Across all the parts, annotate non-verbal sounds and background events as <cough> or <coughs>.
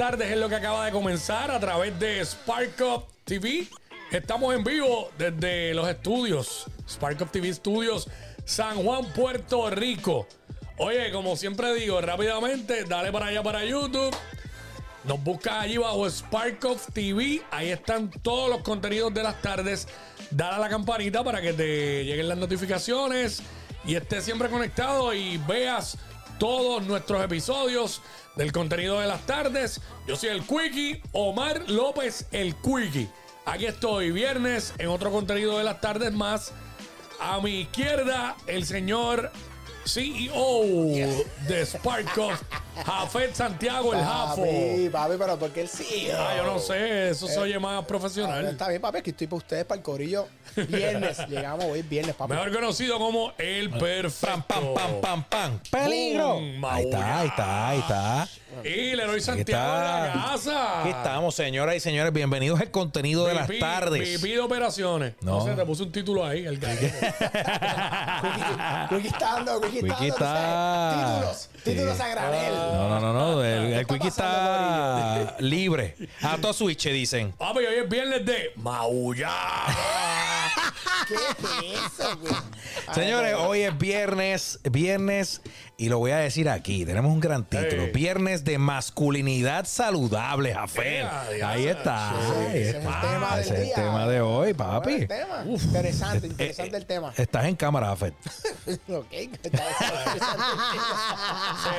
tardes es lo que acaba de comenzar a través de Spark Up TV. Estamos en vivo desde los estudios, Spark Up TV Studios, San Juan, Puerto Rico. Oye, como siempre digo, rápidamente, dale para allá para YouTube. Nos buscas allí bajo Spark Up TV. Ahí están todos los contenidos de las tardes. Dale a la campanita para que te lleguen las notificaciones y estés siempre conectado y veas todos nuestros episodios del contenido de las tardes. Yo soy el Quickie, Omar López el Quickie. Aquí estoy, viernes, en otro contenido de las tardes más. A mi izquierda, el señor CEO de Sparkoff, Jafet Santiago, el Jafo. Papi, papi, pero porque el CEO. Ah, yo no sé, eso se oye más profesional. Está bien, papi, aquí estoy para ustedes, para el corillo. Viernes, <laughs> llegamos hoy, viernes, papi. Mejor conocido como el perfecto. Pam, pam, pam, pam, pam. ¡Peligro! Boom, Ahí está, ahí está, ahí está. Y Leroy Santiago de la casa. Aquí estamos, señoras y señores. Bienvenidos al contenido de las tardes. De operaciones. No. No. sé, te puse un título ahí. El <laughs> gallo. Quickie está dando, Quickie está. Títulos, títulos a granel. No, no, no, no. El, el ¿Qué Quickie está libre. A todo switch, dicen. Papi, hoy es viernes de maullar. ¿Qué es eso, güey? <laughs> Señores, hoy es viernes, viernes, y lo voy a decir aquí, tenemos un gran título, Hey. viernes de masculinidad saludable, Jafet. Ea, Ahí está, ahí ese es el está, tema del ese es el día. tema de hoy, Bueno, papi. el tema. Interesante, Eh, interesante el tema. Estás en cámara, Jafet. <laughs> ok, está interesante. Sí,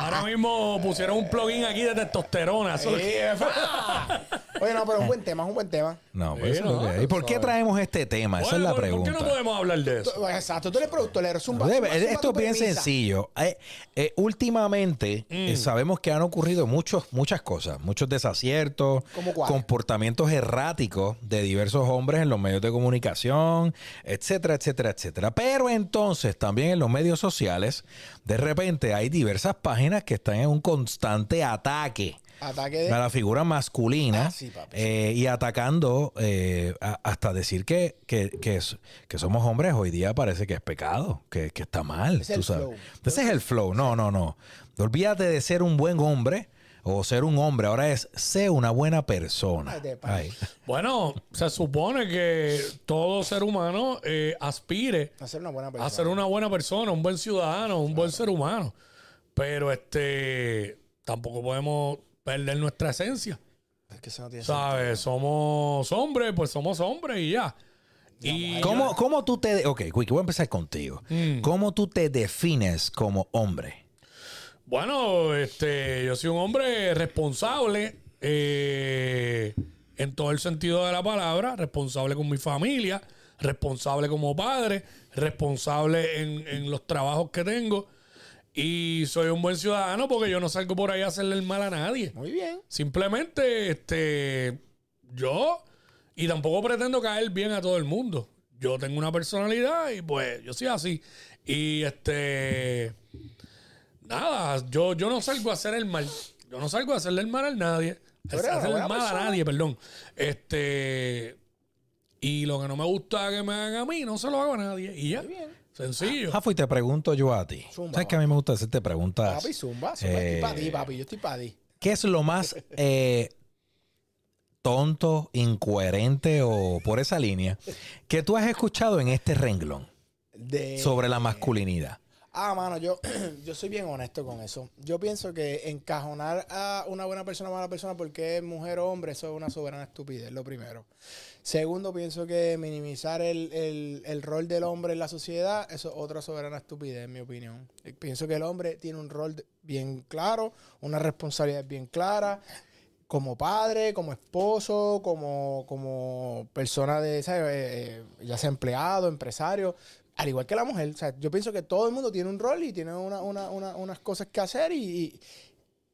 ahora mismo pusieron un plugin aquí de testosterona. Eso- Sí, pa. <laughs> Oye, no, pero un buen tema, es un buen tema. No, pues Sí, eso es lo no, ¿Y por qué traemos este tema? Esa es la Bueno, ¿por- ¿Por qué pregunta. no podemos hablar de eso? Tú- Exacto, tú eres productor, eres un esto es bien sencillo. Eh, eh, últimamente Mm. eh, sabemos que han ocurrido muchos, muchas cosas, muchos desaciertos, comportamientos erráticos de diversos hombres en los medios de comunicación, etcétera, etcétera, etcétera. Pero entonces también en los medios sociales, de repente hay diversas páginas que están en un constante ataque Ataque de. a la figura masculina Ah, sí, papi. eh, y atacando eh, a- hasta decir que, que, que, es- que somos hombres hoy día parece que es pecado, que, que está mal. Es tú sabes. flow. Ese es el flow. No, no, no. Olvídate de ser un buen hombre o ser un hombre. Ahora es ser una buena persona. Ay, de pa- Ay. Bueno, se supone que todo ser humano eh, aspire a ser una buena persona. a ser una buena persona, un buen ciudadano, un buen ser humano. Pero este tampoco podemos perder nuestra esencia. Es que eso no tiene ¿Sabes? Somos hombres, pues somos hombres y ya. Y ¿Cómo, ¿Cómo tú te... Ok, Quickie, voy a empezar contigo. Mm. ¿Cómo tú te defines como hombre? Bueno, este, yo soy un hombre responsable eh, en todo el sentido de la palabra, responsable con mi familia, responsable como padre, responsable en, en los trabajos que tengo y soy un buen ciudadano porque yo no salgo por ahí a hacerle el mal a nadie. Muy bien. Simplemente, este, yo, y tampoco pretendo caer bien a todo el mundo. Yo tengo una personalidad y pues yo soy así. Y este, nada, yo, yo no salgo a hacer el mal. Yo no salgo a hacerle el mal a nadie. Una hacerle el mal a nadie, perdón. Este, y lo que no me gusta que me hagan a mí, no se lo hago a nadie. Y ya. bien. Sencillo. Jafo, y te pregunto yo a ti. Zumba, ¿Sabes que a mí me gusta hacerte preguntas? Papi, zumba, zumba. Eh, Estoy para ti, papi. Yo estoy para ti. ¿Qué es lo más eh, tonto, incoherente o por esa línea que tú has escuchado en este renglón De... sobre la masculinidad? Ah, mano, yo, <clears throat> yo soy bien honesto con eso. Yo pienso que encajonar a una buena persona o mala persona porque es mujer o hombre, eso es una soberana estupidez, lo primero. Segundo, pienso que minimizar el, el- el rol del hombre en la sociedad, es otra soberana estupidez, en mi opinión. Pienso que el hombre tiene un rol bien claro, una responsabilidad bien clara, como padre, como esposo, como, como persona de, ¿sabes? Eh, eh, ya sea empleado, empresario, al igual que la mujer. O sea, yo pienso que todo el mundo tiene un rol y tiene una- una- una- unas cosas que hacer y, y,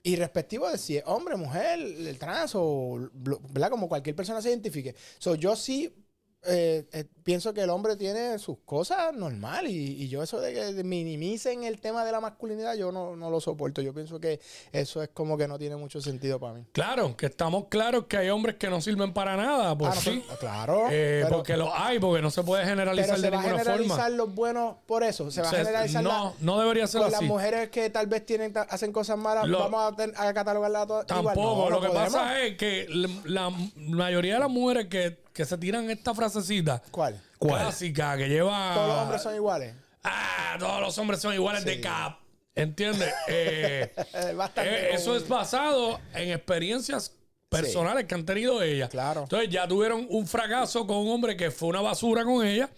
y respectivo de si es hombre, mujer, el trans o, ¿verdad? Como cualquier persona se identifique. So, yo sí eh, eh, pienso que el hombre tiene sus cosas normal y, y yo eso de que minimicen el tema de la masculinidad, yo no, no lo soporto. Yo pienso que eso es como que no tiene mucho sentido para mí. Claro, que estamos claros que hay hombres que no sirven para nada, pues Ah, no, sí. pero- claro. Eh, pero- porque los hay, porque no se puede generalizar pero de se va a generalizar forma. los buenos por eso. Se va O sea, a generalizar no, la- no debería ser con así. las mujeres que tal vez tienen hacen cosas malas, Lo- vamos a, ten- a catalogarlas todas igual. Tampoco. No, lo que podemos. pasa es que la, la mayoría de las mujeres que, que se tiran esta frasecita ¿Cuál? ¿Cuál? clásica que lleva. Todos los hombres son iguales. Ah, todos los hombres son iguales de cap. ¿Entiendes? Eh, <laughs> Eh, bastante eh, eso es basado en experiencias personales que han tenido ellas. Claro. Entonces ya tuvieron un fracaso con un hombre que fue una basura con ella.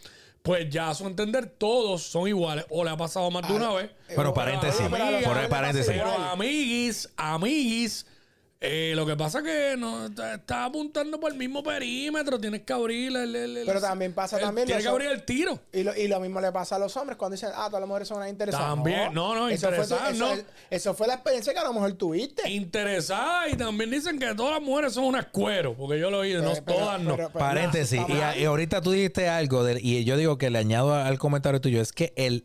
Pues ya a su entender, todos son iguales. O le ha pasado más de una vez. Eh, paréntesis. pero paréntesis. Pero amiguis, amiguis, eh, lo que pasa es que no está, está apuntando por el mismo perímetro. Tienes que abrir el. el- el- Pero también pasa el- también Tienes que abrir el tiro. Y lo, y lo mismo le pasa a los hombres cuando dicen, ah, todas las mujeres son unas interesadas. También, no, no, eso fue, interesadas, eso, no. eso fue la experiencia que a lo mejor tuviste. Interesadas y también dicen que todas las mujeres son unas cueros. Porque yo lo he oído, no pero- todas no. pero- pero- Paréntesis. Y, a- mal. y ahorita tú dijiste algo, de- y yo digo que le añado al comentario tuyo, es que el,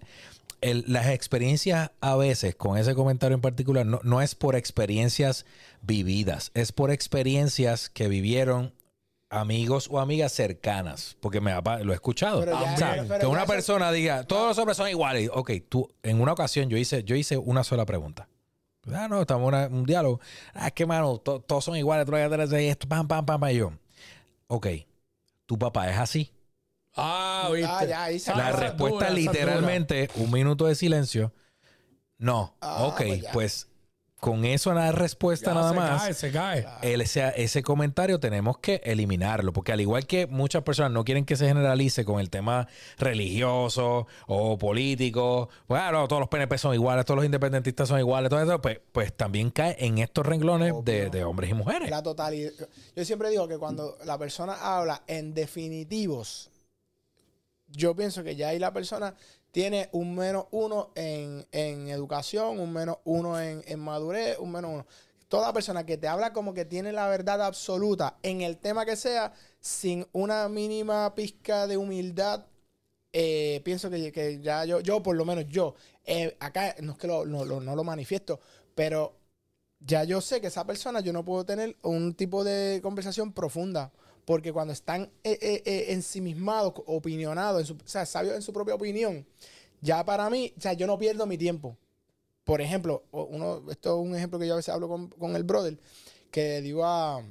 el- las experiencias a veces, con ese comentario en particular, no, no es por experiencias vividas, es por experiencias que vivieron amigos o amigas cercanas, porque me lo he escuchado. Pero ya- O sea, pero- pero que una persona diga, todos los hombres son iguales. Ok, tú, en una ocasión yo hice, yo hice una sola pregunta. Ah, no, estamos en un diálogo. Ah, es que, mano, to- todos son iguales, tú esto, pam, pam, pam, pam. Y yo, ok, tu papá es así. Ah, viste. Ah, ya, ahí se Ah, La respuesta dura, literalmente, un minuto de silencio. No, Ah, ok, pues pues con eso la respuesta Ya nada se más. cae, se cae. el- ese, ese comentario tenemos que eliminarlo, porque al igual que muchas personas no quieren que se generalice con el tema religioso o político, bueno, todos los PNP son iguales, todos los independentistas son iguales, todo eso, pues, pues también cae en estos renglones de, de hombres y mujeres. La totalidad. Yo siempre digo que cuando la persona habla en definitivos, yo pienso que ya ahí la persona tiene un menos uno en, en educación, un menos uno en, en madurez, un menos uno. Toda persona que te habla como que tiene la verdad absoluta en el tema que sea, sin una mínima pizca de humildad, eh, pienso que, ya yo, yo por lo menos yo, eh, acá no es que no, lo- no lo manifiesto, pero ya yo sé que esa persona yo no puedo tener un tipo de conversación profunda. Porque cuando están eh, eh, eh, ensimismados, opinionados, en su, o sabios en su propia opinión, ya para mí, o sea, yo no pierdo mi tiempo. Por ejemplo, uno, esto es un ejemplo que yo a veces hablo con, con el brother, que digo a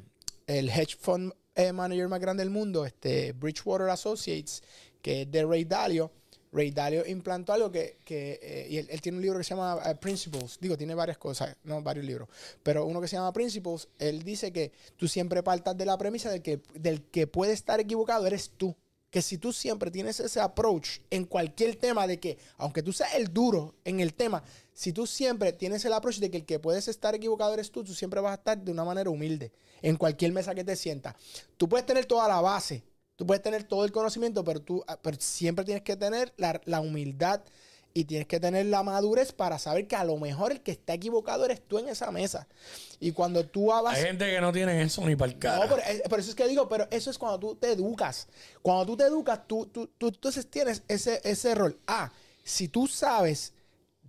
el hedge fund eh, manager más grande del mundo, este Bridgewater Associates, que es de Ray Dalio. Ray Dalio implantó algo que, que, eh, y él, tiene un libro que se llama eh, Principles, digo, tiene varias cosas, no varios libros, pero uno que se llama Principles, él dice que tú siempre partas de la premisa del que, del que puede estar equivocado eres tú. Que si tú siempre tienes ese approach en cualquier tema de que, aunque tú seas el duro en el tema, si tú siempre tienes el approach de que el que puedes estar equivocado eres tú, tú siempre vas a estar de una manera humilde en cualquier mesa que te sientas. Tú puedes tener toda la base, tú puedes tener todo el conocimiento, pero tú ah, pero siempre tienes que tener la, la humildad y tienes que tener la madurez para saber que a lo mejor el que está equivocado eres tú en esa mesa. Y cuando tú hablas... Hay gente que no tiene eso ni para el cara. No, pero, por eso es que digo, pero eso es cuando tú te educas. Cuando tú te educas, tú, tú, tú entonces tienes ese, ese rol. Ah, si tú sabes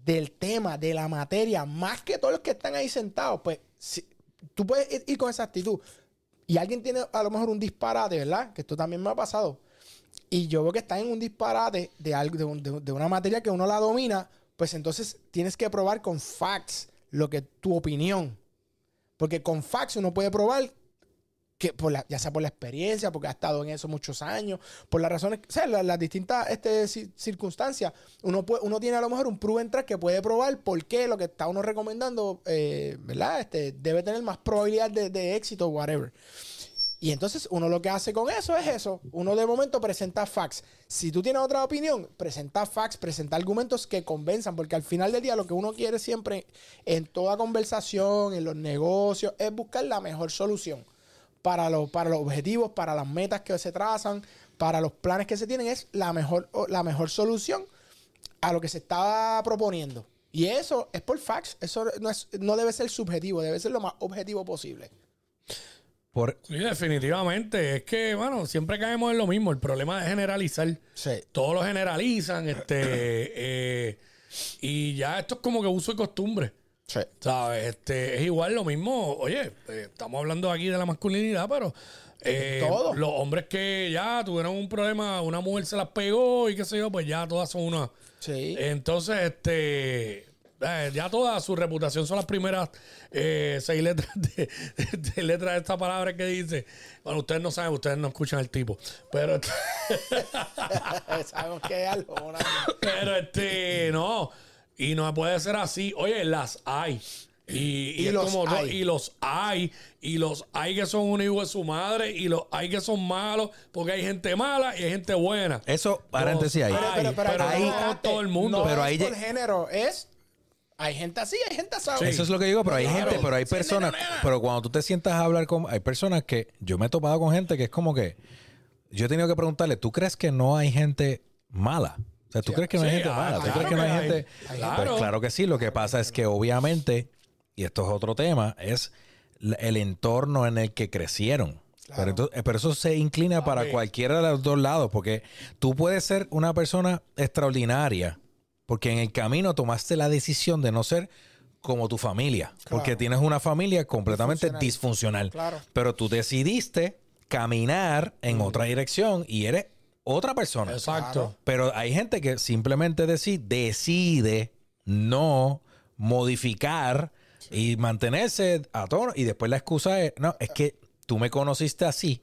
del tema, de la materia, más que todos los que están ahí sentados, pues si- tú puedes ir, ir con esa actitud. Y alguien tiene a lo mejor un disparate, ¿verdad? Que esto también me ha pasado. Y yo veo que están en un disparate de, algo, de, de una materia que uno la domina, pues entonces tienes que probar con facts lo que tu opinión. Porque con facts uno puede probar que por la- ya sea por la experiencia, porque ha estado en eso muchos años, por las razones, o sea, la- las, distintas este, ci- circunstancias, uno, puede, uno tiene a lo mejor un proven track que puede probar por qué lo que está uno recomendando, eh, ¿verdad? Este, debe tener más probabilidad de, de éxito, whatever. Y entonces uno lo que hace con eso es eso. Uno de momento presenta facts. Si tú tienes otra opinión, presenta facts, presenta argumentos que convenzan, porque al final del día lo que uno quiere siempre en toda conversación, en los negocios, es buscar la mejor solución para los, para los objetivos, para las metas que se trazan, para los planes que se tienen, es la mejor, o la mejor solución a lo que se estaba proponiendo. Y eso es por facts. Eso no, es- no debe ser subjetivo, debe ser lo más objetivo posible. Por, Sí, definitivamente. Es que, bueno, siempre caemos en lo mismo. El problema es generalizar. Sí. Todos lo generalizan, este, <coughs> eh, y ya esto es como que uso y costumbre. Sí. ¿Sabes? Este, es igual lo mismo. Oye, eh, estamos hablando aquí de la masculinidad, pero eh, Todo. los hombres que ya tuvieron un problema, una mujer se las pegó y qué sé yo, pues ya todas son una. Sí. Entonces, este. eh, ya toda su reputación son las primeras eh, seis letras de, <laughs> de letras de esta palabra que dice. Bueno, ustedes no saben, ustedes no escuchan al tipo. Pero, <laughs> Sabemos que es algo. <laughs> pero este, no. Y no puede ser así. Oye, las hay. Y, y Y es los como no, hay. y los hay, y los hay que son un hijo de su madre, y los hay que son malos, porque hay gente mala y hay gente buena. eso, paréntesis ahí. Pero, pero, pero, pero ahí no todo el mundo. No Pero es ahí por lle- género, es. Hay gente así, hay gente así. Eso es lo que digo, pero hay Claro. gente, pero hay Sí, personas, nena, nena. pero cuando tú te sientas a hablar con, hay personas que, yo me he topado con gente que es como que, yo he tenido que preguntarle, ¿tú crees que no hay gente mala? O sea, ¿tú crees que no hay sí, gente ah, mala? ¿Tú claro crees que no hay gente? Claro. Pues claro que sí, lo que pasa es que obviamente, y esto es otro tema, es el entorno en el que crecieron. Pero, entonces- eh, pero eso se inclina para cualquiera de los dos lados, porque tú puedes ser una persona extraordinaria, porque en el camino tomaste la decisión de no ser como tu familia, porque tienes una familia completamente Disfuncional. disfuncional. Claro. Pero tú decidiste caminar en otra dirección y eres otra persona. Exacto. Pero hay gente que simplemente deci- decide no modificar y mantenerse a tono. Y después la excusa es, no, es que tú me conociste así,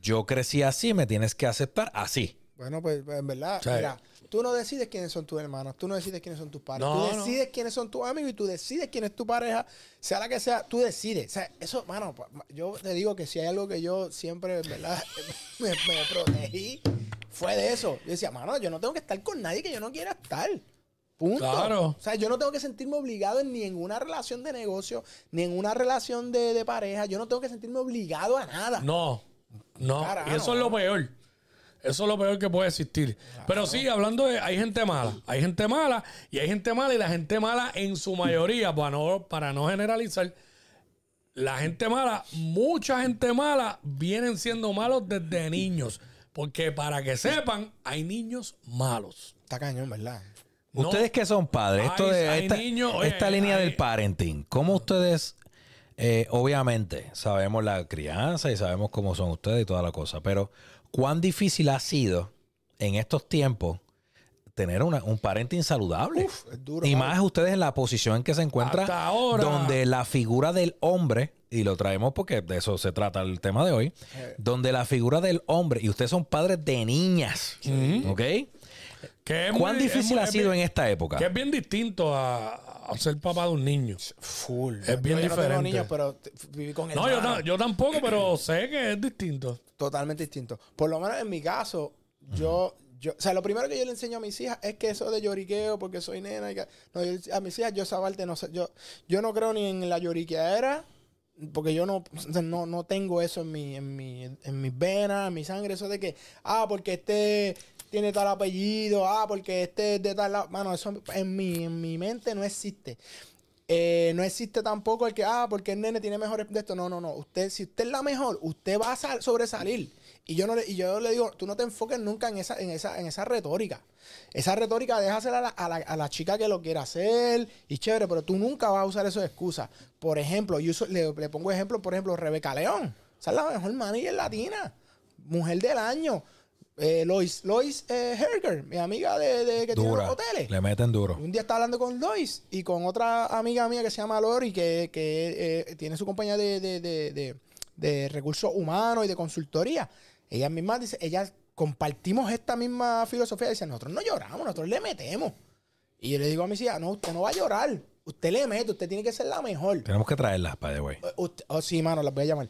yo crecí así, me tienes que aceptar así. Bueno, pues, pues, en verdad, Sí. mira, tú no decides quiénes son tus hermanos, tú no decides quiénes son tus padres, No, tú no. decides quiénes son tus amigos y tú decides quién es tu pareja, sea la que sea, tú decides. O sea, eso, mano, yo te digo que si hay algo que yo siempre, en verdad, <laughs> me, me protegí, fue de eso. Yo decía, mano, yo no tengo que estar con nadie que yo no quiera estar. Punto. Claro. O sea, yo no tengo que sentirme obligado en ni en una relación de negocio, ni en una relación de, de pareja. Yo no tengo que sentirme obligado a nada. No, no. Y eso es lo peor. Eso es lo peor que puede existir. Pero sí, hablando de. Hay gente mala. Hay gente mala y hay gente mala. Y la gente mala, en su mayoría, para no, para no generalizar, la gente mala, mucha gente mala, vienen siendo malos desde niños. Porque para que sepan, hay niños malos. Está cañón, ¿verdad? No. Ustedes que son padres, esto Hay- de hay esta, niños, oye, esta línea hay- del parenting, ¿cómo ustedes, eh, obviamente, sabemos la crianza y sabemos cómo son ustedes y toda la cosa, pero cuán difícil ha sido en estos tiempos tener una- un parenting saludable? Uf, es duro. y más ustedes en la posición en que se encuentra, Hasta ahora. donde la figura del hombre, y lo traemos porque de eso se trata el tema de hoy, donde la figura del hombre, y ustedes son padres de niñas, ¿ok? Que es ¿Cuán muy- difícil ha es sido bien- en esta época? Que es bien distinto a, a ser papá de un niño. Full. Es bien yo, yo No tengo diferente. niños, pero t- viví con No, yo, hermanos. ta- yo tampoco, pero sé que es distinto. Totalmente distinto. Por lo menos en mi caso, yo, o sea, lo primero que yo le enseño a mis hijas es que eso de lloriqueo, porque soy nena, no, a mis hijas yo esa parte no yo, yo no creo ni en la lloriqueadera, porque yo no, no, no tengo eso en mi, en mi, en mis venas, en mi sangre, eso de que, ah, porque este tiene tal apellido, ah, porque este es de tal lado. Mano, eso en mi, en mi mente no existe. Eh, no existe tampoco el que, ah, porque el nene tiene mejores de esto. No, no, no. Usted, si usted es la mejor, usted va a sal- sobresalir. Y yo no le, y yo le digo, tú no te enfoques nunca en esa, en esa, en esa retórica. Esa retórica déjasela a la, a, la, a la chica que lo quiera hacer y chévere, pero tú nunca vas a usar eso de excusa. Por ejemplo, yo uso- le, le pongo ejemplo, por ejemplo, Rebeca León. Esa es la mejor manager latina. Mujer del año. Eh, Lois, Lois eh, Herger, mi amiga de, de que tiene Dura. los hoteles. Le meten duro. Un día estaba hablando con Lois y con otra amiga mía que se llama Lori, que, que, eh, tiene su compañía de- de- de recursos humanos y de consultoría. Ella misma dice, ella compartimos esta misma filosofía. Dice, nosotros no lloramos, nosotros le metemos. Y yo le digo a mis hijas, no, usted no va a llorar. Usted le mete, usted tiene que ser la mejor. Tenemos que traerlas, by the way. Eh, oh, sí, mano, las voy a llamar.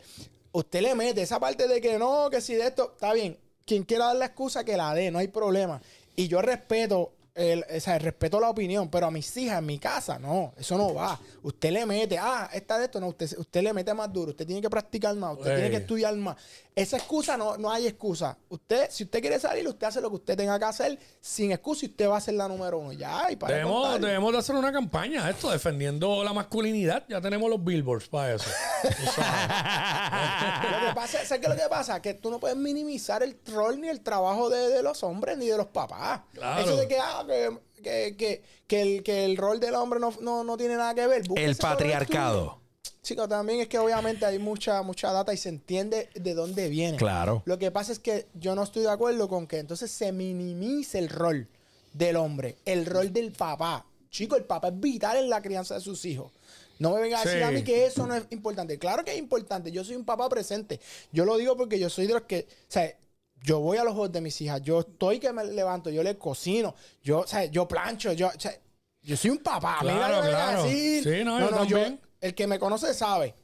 Usted le mete esa parte de que no, que si de esto, está bien. Quien quiera dar la excusa, que la dé, no hay problema. Y yo respeto el, o sea, respeto la opinión, pero a mis hijas en mi casa, no, eso no va. Usted le mete, ah, esta de esto, no, usted, usted le mete más duro, usted tiene que practicar más, usted tiene que estudiar más. Esa excusa no, no hay excusa. Usted, si usted quiere salir, usted hace lo que usted tenga que hacer sin excusa y usted va a ser la número uno. Ya, y para de Debemos, contar. debemos de hacer una campaña, esto, defendiendo la masculinidad. Ya tenemos los billboards para eso. Lo que pasa, ¿sabes qué es lo que pasa? Que tú no puedes minimizar el rol ni el trabajo de, de los hombres ni de los papás. Claro. Eso de que, ah, que, que, que, que el, que el rol del hombre no, no, no tiene nada que ver. El patriarcado. estudio. Chicos, también es que obviamente hay mucha, mucha data y se entiende de dónde viene. Claro. Lo que pasa es que yo no estoy de acuerdo con que entonces se minimice el rol del hombre, el rol del papá. Chico, el papá es vital en la crianza de sus hijos. No me venga a decir Sí. a mí que eso no es importante. Claro que es importante. Yo soy un papá presente. Yo lo digo porque yo soy de los que, o sea, yo voy a los juegos de mis hijas. Yo estoy que me levanto, yo le cocino, yo, o sea, yo plancho, yo, o sea, yo soy un papá. A mí Claro, nadie me venga a claro. decir, Sí, no, yo el que me conoce sabe.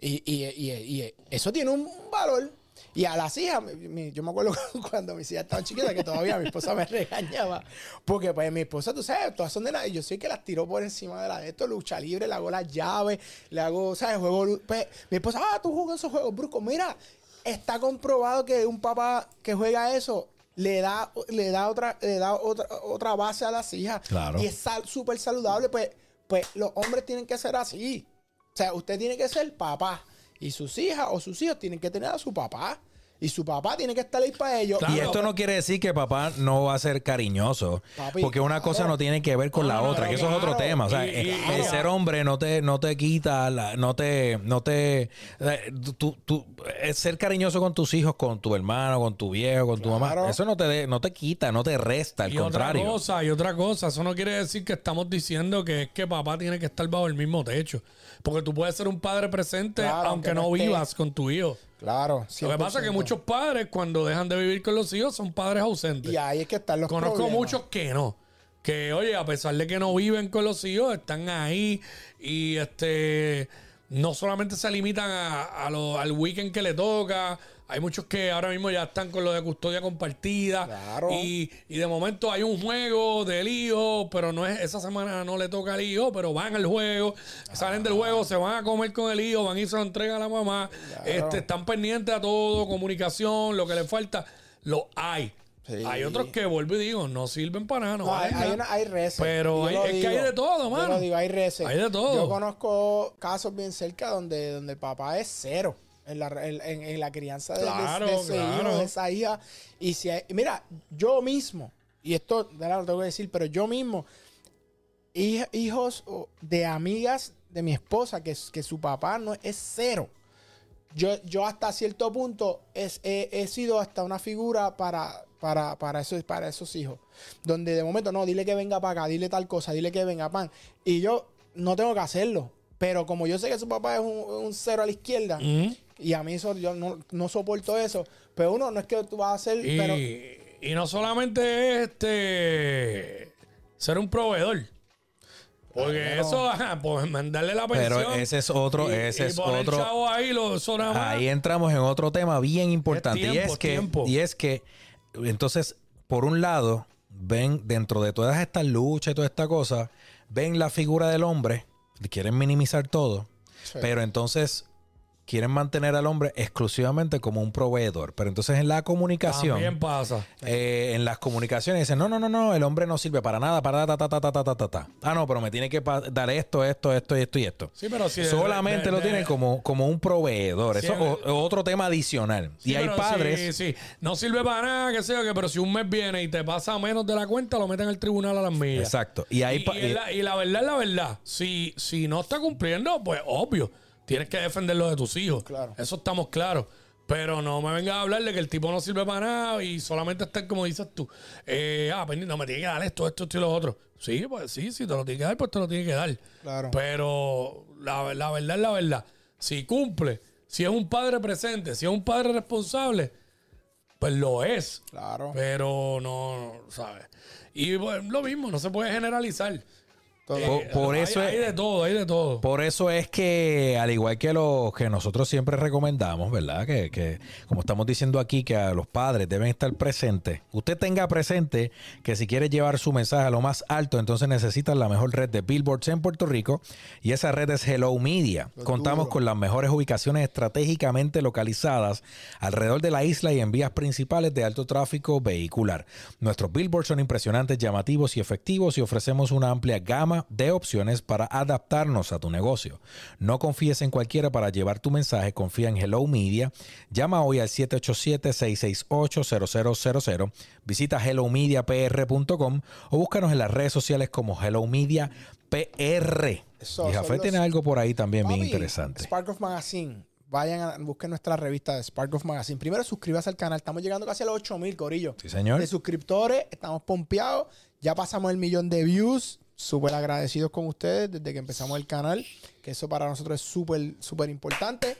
Y, y- y- y eso tiene un valor. Y a las hijas, mi- yo me acuerdo <laughs> cuando mis hijas estaban chiquitas, que todavía mi esposa me <laughs> regañaba. Porque pues mi esposa, tú sabes, todas son de la... Yo soy que las tiró por encima de la de esto, lucha libre, le hago las llaves, le hago, ¿sabes? Juego... pues, mi esposa, ah, tú juegas esos juegos bruscos. Mira, está comprobado que un papá que juega eso le da, le da otra, le da otra, otra base a las hijas. Claro. Y es sal- súper saludable. Pues, pues los hombres tienen que ser así. O sea, usted tiene que ser papá. Y sus hijas o sus hijos tienen que tener a su papá. Y su papá tiene que estar ahí para ellos. Claro. Y esto no quiere decir que papá no va a ser cariñoso. Papi, porque una claro. cosa no tiene que ver con No, la otra, que eso es otro tema. O sea, Y- y- el ser hombre no te, no te quita, la- no te, no te, eh, tú, tú- eh, ser cariñoso con tus hijos, con tu hermano, con tu viejo, con tu mamá, eso no te, de- no te quita, no te resta, al y contrario. otra cosa, y otra cosa, eso no quiere decir que estamos diciendo que es que papá tiene que estar bajo el mismo techo. Porque tú puedes ser un padre presente Claro, aunque aunque no vivas con tu hijo. Claro. Lo que pasa es que 100%. muchos padres, cuando dejan de vivir con los hijos, son padres ausentes. Y ahí es que están los Conozco problemas. muchos que no. Que, oye, a pesar de que no viven con los hijos, están ahí y este no solamente se limitan a, a lo- al weekend que le toca. Hay muchos que ahora mismo ya están con lo de custodia compartida. Claro. Y, y de momento hay un juego del hijo, pero no es esa semana no le toca al hijo, pero van al juego, salen del juego, se van a comer con el hijo, van y se lo entregan a la mamá. Este, están pendientes a todo, comunicación, lo que le falta, lo hay. Sí. Hay otros que, vuelvo y digo, no sirven para nada. No, No, hay, hay, una- hay reces. Pero hay- es que hay de todo, Yo mano. lo digo, hay reces. Hay de todo. Yo conozco casos bien cerca donde, donde el papá es cero en la, en, en- la crianza de, de- Claro, de ese claro. hijo, de esa hija. Y si hay- mira, yo mismo, y esto de verdad lo tengo que decir, pero yo mismo, hij- hijos de amigas de mi esposa, que, que su papá no es cero. Yo, yo hasta cierto punto es- he, he sido hasta una figura para, para, para, esos, para esos hijos. Donde de momento, no, dile que venga para acá, dile tal cosa, dile que venga pan. Y yo no tengo que hacerlo. Pero como yo sé que su papá es un, un cero a la izquierda, Ujú. Y a mí eso, yo no, no soporto eso, pero uno no es que tú vas a hacer, y, pero y no solamente es este ser un proveedor. Porque eso, ajá, pues mandarle la pensión. Pero ese es otro, y- ese y es poner otro. chavo ahí, lo. Ahí entramos en otro tema bien importante. y tiempo, es que, tiempo. y es que, entonces, por un lado, ven dentro de todas estas luchas y toda esta cosa, ven la figura del hombre, quieren minimizar todo, Sí. pero entonces quieren mantener al hombre exclusivamente como un proveedor. Pero entonces en la comunicación, También pasa. eh, en las comunicaciones dicen, no, no, no, no, el hombre no sirve para nada, para ta, ta, ta, ta, ta, ta, ta, ta. Ah, no, pero me tiene que dar esto, esto, esto, esto y esto. Sí, pero si Solamente de- lo tienen como, como un proveedor. Eso es otro tema adicional. Sí, y hay padres. Sí, sí. No sirve para nada, que sea, que pero si un mes viene y te pasa menos de la cuenta, lo meten al tribunal a las millas. Exacto. Y hay Y, y la, y la verdad es la verdad. Si, si no está cumpliendo, pues obvio. Tienes que defenderlo de tus hijos. Claro. Eso estamos claros. Pero no me vengas a hablar de que el tipo no sirve para nada y solamente estar como dices tú. Eh, ah, pendiente, no me tiene que dar esto, esto, esto y lo otro. Sí, pues sí, si te lo tiene que dar, pues te lo tiene que dar. Claro. Pero la, la verdad es la verdad. Si cumple, si es un padre presente, si es un padre responsable, pues lo es. claro. Pero no, no, ¿sabes? Y bueno, lo mismo, no se puede generalizar. Todo. Por, por Hay- eso hay, es, de todo, hay de todo. Por eso es que, al igual que lo que nosotros siempre recomendamos, ¿verdad? Que, que, como estamos diciendo aquí, que a los padres deben estar presentes. Usted tenga presente que si quiere llevar su mensaje a lo más alto, entonces necesita la mejor red de billboards en Puerto Rico. Y esa red es Hello Media. Contamos duro. con las mejores ubicaciones estratégicamente localizadas alrededor de la isla y en vías principales de alto tráfico vehicular. Nuestros billboards son impresionantes, llamativos y efectivos y ofrecemos una amplia gama de opciones para adaptarnos a tu negocio. No confíes en cualquiera para llevar tu mensaje, confía en Hello Media. Llama hoy al 787-668-0000. Visita hellomediapr.com o búscanos en las redes sociales como Hello Media PR. Y los- tiene algo por ahí también bien interesante. Spark of Magazine. Vayan a busquen nuestra revista de Spark of Magazine. Primero suscríbase al canal. Estamos llegando casi a los 8000, Corillo. Sí, señor. De suscriptores. Estamos pompeados. Ya pasamos el millón de views. Súper agradecidos con ustedes desde que empezamos el canal. Que eso para nosotros es súper, súper importante.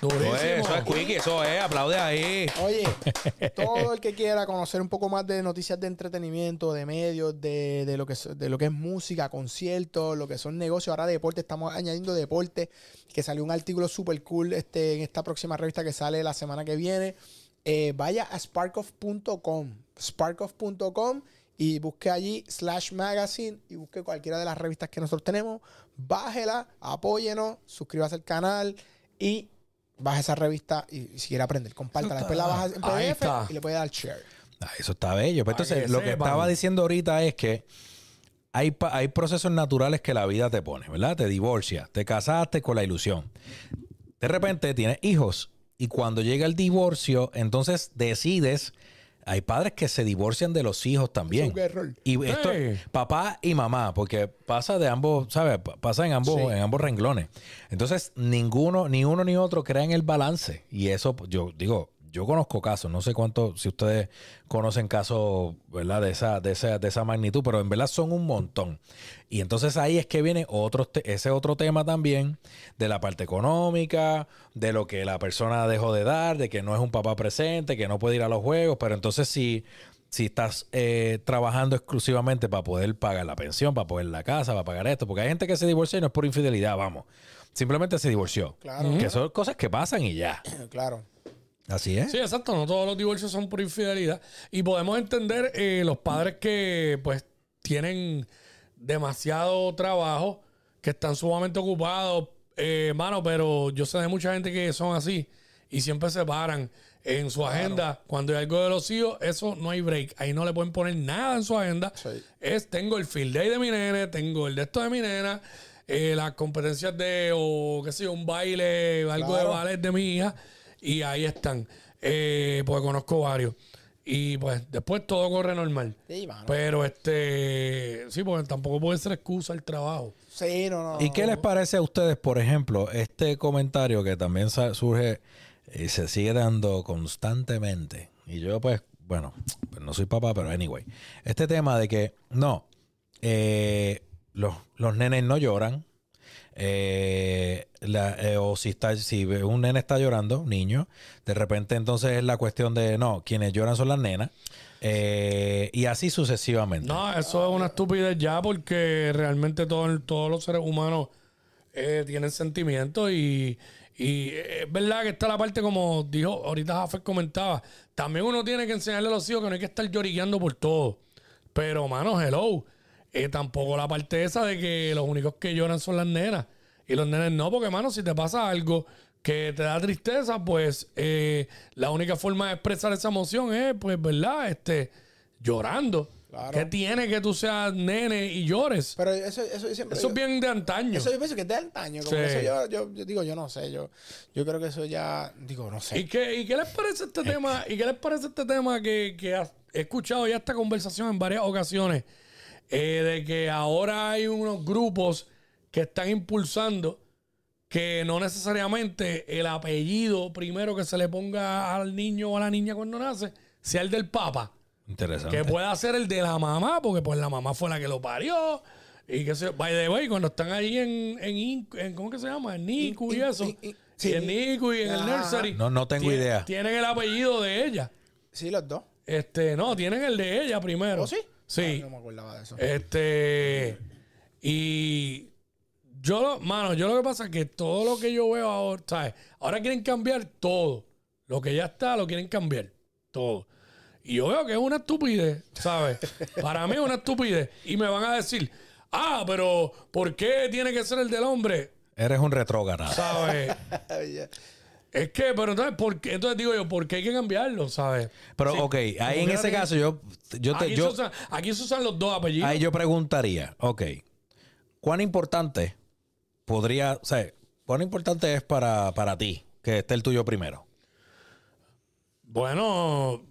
Durísimo. Eso es Quickie, eso es, aplaude ahí. Oye, <laughs> todo el que quiera conocer un poco más de noticias de entretenimiento, de medios, de, de lo, que, es- de lo que es música, conciertos, lo que son negocios, ahora deporte, estamos añadiendo deporte, que salió un artículo súper cool este, en esta próxima revista que sale la semana que viene. Eh, vaya a sparkoff.com, sparkoff.com y busque allí slash magazine y busque cualquiera de las revistas que nosotros tenemos, bájela, apóyenos, suscríbase al canal y baja esa revista y, y si quiere aprender, compártala. Después la bajas en Ahí PDF y le puede dar share. Ah, Eso está bello. Pero Para entonces, que lo que estaba diciendo ahorita es que hay, hay procesos naturales que la vida te pone, ¿verdad? Te divorcias, te casaste con la ilusión. De repente tienes hijos y cuando llega el divorcio, entonces decides. Hay padres que se divorcian de los hijos también. Es un error. Y esto, papá y mamá, porque pasa de ambos, ¿sabes? Pa- Pasa en ambos, Sí. en ambos renglones. Entonces, ninguno, ni uno ni otro crean el balance. Y eso, yo digo, yo conozco casos, no sé cuántos, si ustedes conocen casos, ¿verdad? De esa, de esa, de esa magnitud, pero en verdad son un montón. Y entonces ahí es que viene otro, ese otro tema también de la parte económica, de lo que la persona dejó de dar, de que no es un papá presente, que no puede ir a los juegos, pero entonces si si estás eh, trabajando exclusivamente para poder pagar la pensión, para poder la casa, para pagar esto, porque hay gente que se divorcia y no es por infidelidad, vamos. Simplemente se divorció. Claro. Que son cosas que pasan y ya. claro. Así es. Sí, exacto. No todos los divorcios son por infidelidad. Y podemos entender eh, los padres que pues tienen demasiado trabajo, que están sumamente ocupados, eh, mano, pero yo sé de mucha gente que son así y siempre se paran en su agenda. Cuando hay algo de los hijos, eso no hay break. Ahí no le pueden poner nada en su agenda. Sí. Es, tengo el field day de mi nene, tengo el de esto de mi nena, eh, las competencias de, o qué sé yo, un baile, algo de ballet de mi hija, y ahí están. Eh, porque conozco varios. Y pues después todo corre normal. Sí, mano. Pero este, sí, porque tampoco puede ser excusa el trabajo. Sí, no, no. ¿Y qué les parece a ustedes, por ejemplo, este comentario que también surge y se sigue dando constantemente? Y yo, pues, bueno, pues no soy papá, pero anyway. Este tema de que, no, eh, los, los nenes no lloran. Eh, eh, o si está si un nene está llorando, niño, de repente entonces es la cuestión de no, quienes lloran son las nenas eh, y así sucesivamente. No, eso es una estupidez ya porque realmente todo- todos los seres humanos tienen sentimientos y, y es verdad que está la parte como dijo ahorita Jafet comentaba, también uno tiene que enseñarle a los hijos que no hay que estar lloriqueando por todo. Pero, mano, hello, eh, tampoco la parte esa de que los únicos que lloran son las nenas y los nenes no, porque, mano, si te pasa algo que te da tristeza, pues eh, la única forma de expresar esa emoción es, pues, ¿verdad? Este, llorando. Claro. ¿Qué tiene que tú seas nene y llores? Pero eso, eso yo siempre. Eso yo- es bien de antaño. Eso yo pienso que es de antaño. Como Sí. que eso yo, yo, yo digo, yo no sé. Yo, yo creo que eso ya. Digo, no ¿Y sé. qué, ¿Y qué les parece este tema? ¿Y qué les parece este tema que, que he escuchado ya esta conversación en varias ocasiones? Eh, de que ahora hay unos grupos que están impulsando que no necesariamente el apellido primero que se le ponga al niño o a la niña cuando nace sea el del papa. Interesante. Que pueda ser el de la mamá, porque pues la mamá fue la que lo parió. Y que se, by the way, cuando están ahí en, en, ¿cómo que se llama? En Nicu y eso. Sí, en Nicu y en el nursery. No- no tengo idea. Tienen el apellido de ella. Sí, los dos. Este, no, tienen el de ella primero. ¿Oh, sí? Sí. Ay, no me acordaba de eso. Este. Y yo, lo- mano, yo lo que pasa es que todo lo que yo veo ahora, ¿sabes? Ahora quieren cambiar todo. Lo que ya está, lo quieren cambiar. Todo. Y yo veo que es una estupidez, ¿sabes? <laughs> Para mí es una estupidez. Y me van a decir, ah, pero ¿por qué tiene que ser el del hombre? Eres un retrógrado. ¿Sabes? <laughs> Es que, pero entonces, ¿por qué? Entonces digo yo, ¿por qué hay que cambiarlo, ¿sabes? Pero, Sí, ok, ahí en ese caso yo, yo, te, aquí, yo, se usan, aquí se usan los dos apellidos. ahí yo preguntaría, ok, ¿cuán importante podría, o sea, cuán importante es para, para ti que esté el tuyo primero? Bueno,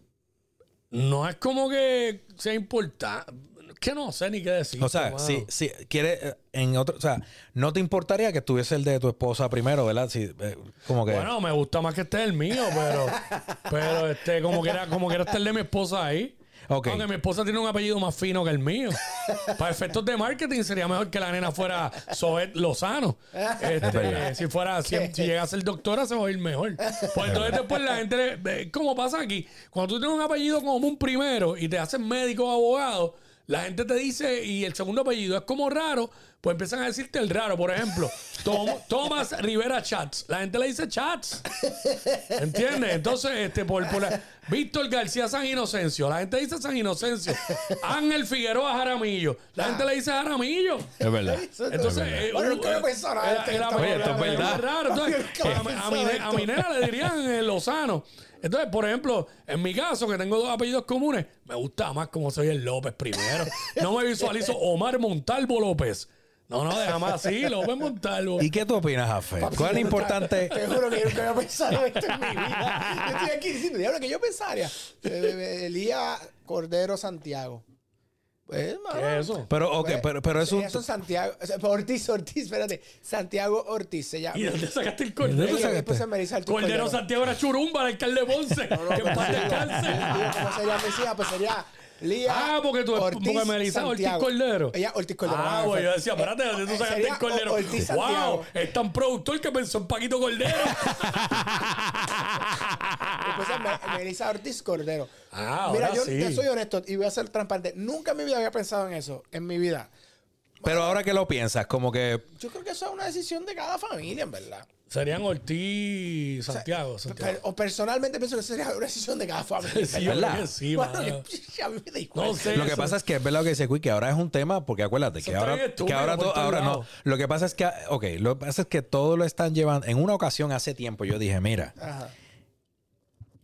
no es como que sea importante. Que no sé ni qué decir. O sea, si, si quieres, eh, en otro, o sea, ¿no te importaría que estuviese el de tu esposa primero, verdad? Si, eh, como que... Bueno, me gusta más que esté el mío, pero, <laughs> pero este, como que era, como que era estar el de mi esposa ahí. Ok. Aunque mi esposa tiene un apellido más fino que el mío. Para efectos de marketing sería mejor que la nena fuera Soet Lozano. Este, si fuera, si, si llega a ser doctora, se va a ir mejor. Pues entonces después la gente, ¿cómo pasa aquí? Cuando tú tienes un apellido como un primero y te hacen médico o abogado, la gente te dice, y el segundo apellido es como raro, pues empiezan a decirte el raro. Por ejemplo, Tom- <laughs> Thomas Rivera Chats. La gente le dice Chats. ¿Entiendes? Entonces, este, por, por la- Víctor García San Inocencio. La gente dice San Inocencio. Ángel Figueroa Jaramillo. La gente le dice Jaramillo. Es verdad. <laughs> Entonces, a, mi- a mi, pensado ne- esto. a mi nena le dirían eh, Lozano. Entonces, por ejemplo, en mi caso, que tengo dos apellidos comunes, me gusta más como soy el López primero. No me visualizo Omar Montalvo López. No, no, déjame así, López Montalvo. ¿Y qué tú opinas, Afe? ¿Cuán importante? Te juro que yo nunca había pensado esto en mi vida. Yo estoy aquí diciendo, diablo, que yo pensaría. Eh, Elías Cordero Santiago. Pues, ¿Qué es eso? Pero, ok, pues, pero, pero es un... eso Santiago. o sea, Ortiz, Ortiz, espérate. Santiago Ortiz se llama. ¿Y de dónde sacaste el ¿De dónde cordero? sacaste? Después se me dice Ortiz Cordero Santiago era Churumba, el alcalde Ponce. No, no, que paz sí, descanse. digo, ¿Cómo sería mi hija? Pues sería Lía. Ah, porque tú- porque Melissa Ortiz Santiago. Cordero. Ella Ortiz Cordero. Ah, no, pues yo decía, espérate, ¿de dónde tú eh, sacaste el cordero? Ortiz wow, Santiago. es tan productor que pensó en Paquito Cordero. <laughs> Después es Me- Melissa Ortiz Cordero. Ah, Mira, ahora yo sí. te soy honesto y voy a ser transparente. Nunca en mi vida había pensado en eso, en mi vida. Pero ahora que lo piensas, como que... Yo creo que eso es una decisión de cada familia, en verdad. Serían Ortiz Santiago. Santiago. Per- o personalmente pienso que sería una decisión de cada familia. <laughs> Sí, sí, Bueno, mano. yo- a mí me da igual. No sé. Lo que eso- pasa es que es verdad lo que dice Quick, que ahora es un tema, porque acuérdate Eso que ahora, bien que ahora, no. Lo que pasa es que, ok, lo que pasa es que todo lo están llevando. En una ocasión hace tiempo yo dije, mira, Ajá.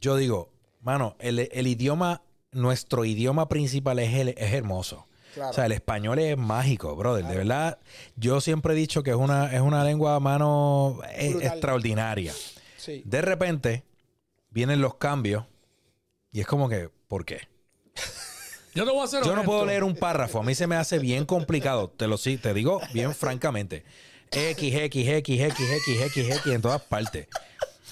yo digo, mano, el, el idioma, nuestro idioma principal es, el- es hermoso. Claro. O sea, el español es mágico, brother. De verdad, yo siempre he dicho que es una, es una lengua, mano, eh, extraordinaria. Sí. De repente vienen los cambios y es como que, ¿por qué? <laughs> Yo te voy a hacer Yo no puedo leer un párrafo. A mí se me hace bien complicado. Te lo sí, te digo bien <laughs> francamente. X, X, X, X, X, X, X en todas partes.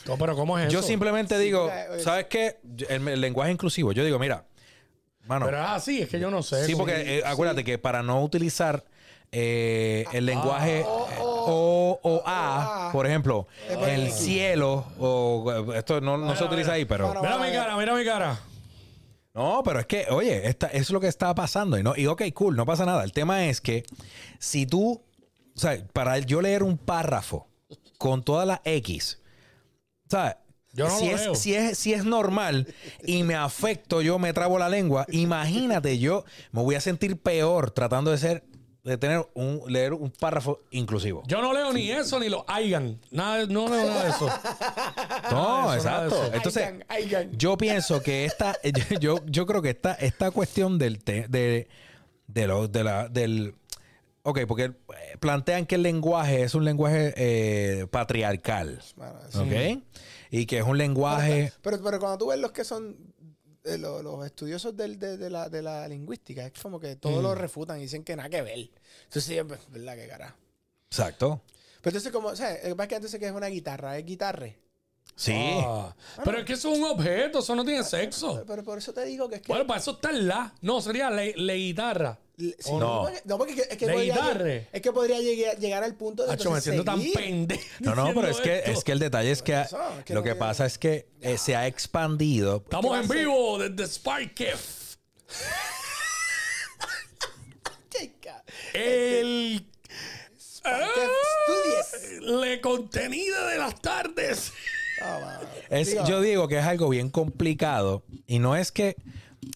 No, pero ¿cómo es Yo eso? simplemente digo, ¿sabes qué? Yo- El, el lenguaje inclusivo. Yo digo, mira, mano. Pero es así, es que yo no sé. sí, porque eh, acuérdate que para no utilizar eh, el lenguaje O, O o A. Por ejemplo, el cielo, o esto no, no se utiliza mira. ahí, pero. Mira mi cara, mira mi cara. No, pero es que, oye, esta, eso es lo que está pasando. Y, no, y ok, cool, no pasa nada. El tema es que si tú, o sea, para yo leer un párrafo con todas las X, ¿sabes? Yo no si, lo es, si, es, si es normal y me afecto, yo me trabo la lengua, imagínate, yo me voy a sentir peor tratando de ser, de tener un, leer un párrafo inclusivo. Yo no leo ni eso ni lo hayan. Nada, no leo nada de eso. <laughs> No, de eso, nada de exacto. eso. Entonces, Aigan, aigan. yo pienso que esta, <laughs> yo, yo creo que esta, esta cuestión del, te- de, de lo, de la, del, ok, porque plantean que el lenguaje es un lenguaje eh, patriarcal, sí. Y que es un lenguaje, Pero, pero cuando tú ves los que son eh, lo- los, estudiosos del- de, de la, de la lingüística, es como que todos Mm. lo refutan y dicen que nada que ver. Entonces, sí, es verdad que cara. exacto, Pero entonces, como, o sea, lo que pasa es que entonces que es una guitarra, es guitarre. sí. Ah, pero es que eso es un objeto, eso no tiene sexo. Pero, pero por eso te digo que es que. Bueno, para eso está el la. No, sería le, le guitarra. Sí, ¿o no? porque- no, porque es que, ¿De podría, es que podría llegar, llegar al punto de. Hacho, me siento tan pendejo. No, no, pero es que, es que el detalle es que, eso, es que lo no que pasa es que eh, se ha expandido. Estamos en ¿Qué va a vivo desde. Chica, <laughs> El ¿Qué estudies? le contenido de las tardes. Ah, mano. Es- Digo, yo digo que es algo bien complicado y no es que,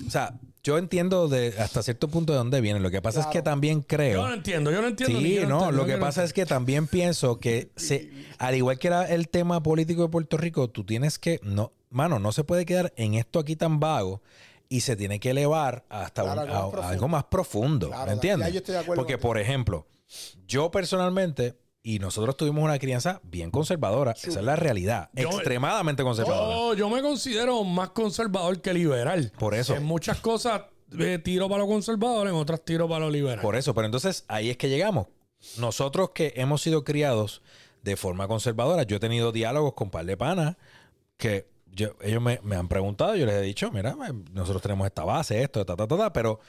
o sea, yo entiendo de hasta cierto punto de dónde viene. Lo que pasa es que también creo. Yo no entiendo, yo no entiendo. Sí, no, lo que pasa es que también pienso que se, al igual que era el tema político de Puerto Rico, tú tienes que, no, mano, no se puede quedar en esto aquí tan vago y se tiene que elevar hasta Claro, un- algo más a- profundo. algo más profundo, Claro, ¿me entiendes? Porque, por ejemplo, yo personalmente, y nosotros tuvimos una crianza bien conservadora, esa es la realidad, Yo- extremadamente conservadora. Yo, yo me considero más conservador que liberal. Por eso. En muchas cosas eh, tiro para lo conservador, en otras tiro para lo liberal. Por eso, pero entonces ahí es que llegamos. Nosotros que hemos sido criados de forma conservadora, yo he tenido diálogos con par de panas que yo- ellos me, me han preguntado, yo les he dicho, mira, me- nosotros tenemos esta base, esto, ta, ta, ta, ta, pero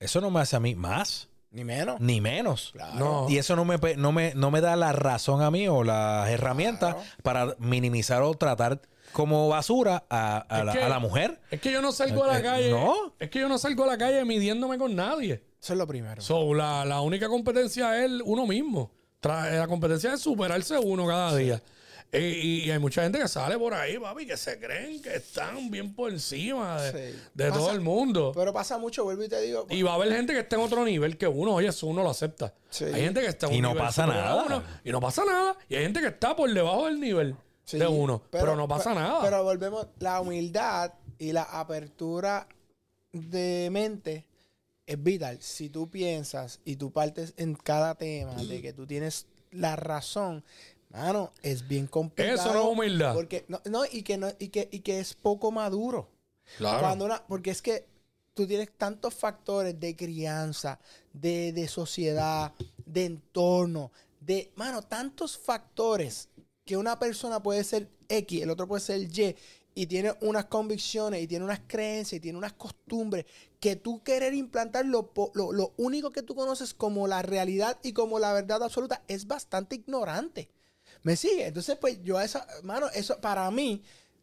eso no me hace a mí más, Ni menos. ni menos. Claro. No. Y eso no me, no, me, no me da la razón a mí o las herramientas para minimizar o tratar como basura a, a la, que- a la mujer. Es que yo no salgo a Eh, la eh, calle. no. Es que yo no salgo a la calle midiéndome con nadie. Eso es lo primero. So, la, la única competencia es uno mismo. Tra- la competencia es superarse uno cada día. Y, y- y hay mucha gente que sale por ahí, papi, que se creen que están bien por encima de, Sí. de Pasa- todo el mundo. Pero pasa mucho, vuelvo y te digo. Y va a haber gente que esté en otro nivel que uno, oye, eso uno lo acepta. Sí. Hay gente que está en Y un no nivel pasa nada. uno, y no pasa nada. Y hay gente que está por debajo del nivel Sí, de uno. Pero, no pasa nada. Pero volvemos, la humildad y la apertura de mente es vital. Si tú piensas y tú partes en cada tema de que tú tienes la razón, mano, es bien complicado. Eso no es humildad. Porque, no, no, y que no, y que, y que es poco maduro. Claro. Cuando una- porque es que tú tienes tantos factores de crianza, de, de sociedad, de entorno, de, mano, tantos factores que una persona puede ser X, el otro puede ser Y, y tiene unas convicciones, y tiene unas creencias, y tiene unas costumbres, que tú querer implantar lo, lo, lo único que tú conoces como la realidad y como la verdad absoluta es bastante ignorante. ¿Me sigue? Entonces, pues yo a esa, mano, eso para mí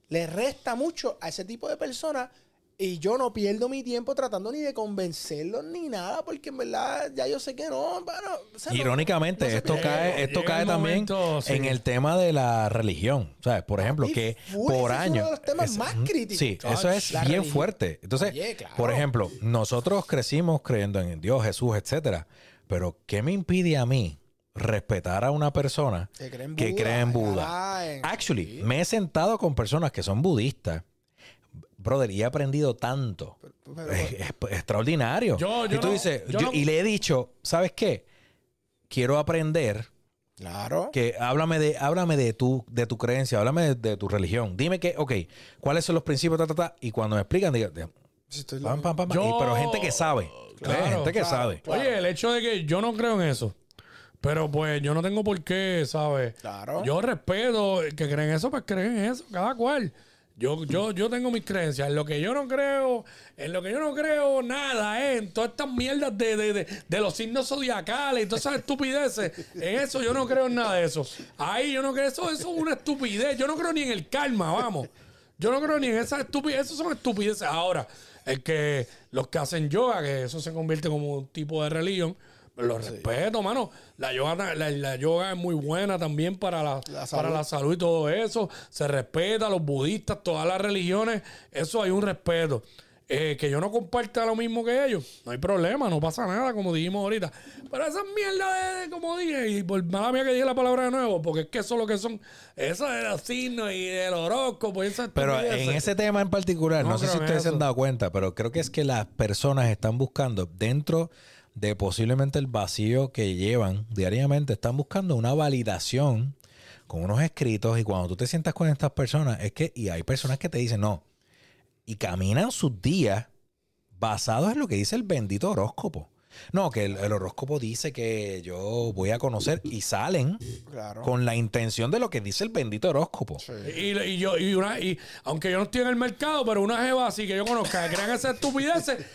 le resta mucho a ese tipo de personas y yo no pierdo mi tiempo tratando ni de convencerlos ni nada, porque en verdad ya yo sé que no, bueno, o sea, no- Irónicamente, no esto cae, esto llega cae el también momento, sí. en el tema de la religión. ¿Sabes? Por ejemplo, Y que full, por ese es año. uno de los temas más críticos. Sí, eso es La bien religión. fuerte. Entonces, Oye, claro. por ejemplo, nosotros crecimos creyendo en Dios, Jesús, etcétera. Pero, ¿qué me impide a mí respetar a una persona Que cree en que Buda, cree en en Buda? Alá, en- Actually, sí. me he sentado con personas que son budistas. Brother, y he aprendido tanto. pero- Es, es extraordinario. Yo- yo y tú no- dices, yo yo- no- y le he dicho, ¿sabes qué? Quiero aprender Claro. que háblame de, háblame de tu, de tu creencia, háblame de, de tu religión. Dime que, ok, ¿cuáles son los principios? Ta, ta, ta? Y cuando me explican, diga, de- Si estoy pam, loco. pam, pam, pam. Yo- Y- pero gente que sabe. Claro, gente que claro. sabe. Claro. Oye, el hecho de que yo no creo en eso. Pero pues yo no tengo por qué, ¿sabes? Claro. Yo respeto el que creen eso, pues creen en eso, cada cual. Yo, yo, yo tengo mis creencias. En lo que yo no creo, en lo que yo no creo nada, ¿eh? En todas estas mierdas de, de, de, de los signos zodiacales y todas esas estupideces. En eso yo no creo en nada de eso. Ahí yo no creo, eso, eso es una estupidez. Yo no creo ni en el karma, vamos. Yo no creo ni en esas estupideces. Eso son estupideces. Ahora, el que los que hacen yoga, que eso se convierte como un tipo de religión, lo respeto, mano. La yoga, la, la yoga es muy buena también para la, La para salud. la salud y todo eso. Se respeta a los budistas, todas las religiones. Eso hay un respeto. Eh, que yo no comparta lo mismo que ellos, no hay problema, no pasa nada, como dijimos ahorita. Pero esas mierdas de, como dije, y por mala mía que dije la palabra de nuevo, porque es que eso es lo que son, eso de los signos y del horóscopo y esas Pero en ese tema en particular, no, No sé si ustedes se han dado cuenta, pero creo que es que las personas están buscando dentro de posiblemente el vacío que llevan diariamente, están buscando una validación con unos escritos y cuando tú te sientas con estas personas es que, y hay personas que te dicen no, y caminan sus días basados en lo que dice el bendito horóscopo. No, que el, el horóscopo dice que yo voy a conocer y salen Claro. con la intención de lo que dice el bendito horóscopo. Y, y yo, y una, y aunque yo no estoy en el mercado, pero una jeva así que yo conozca que crean esas estupideces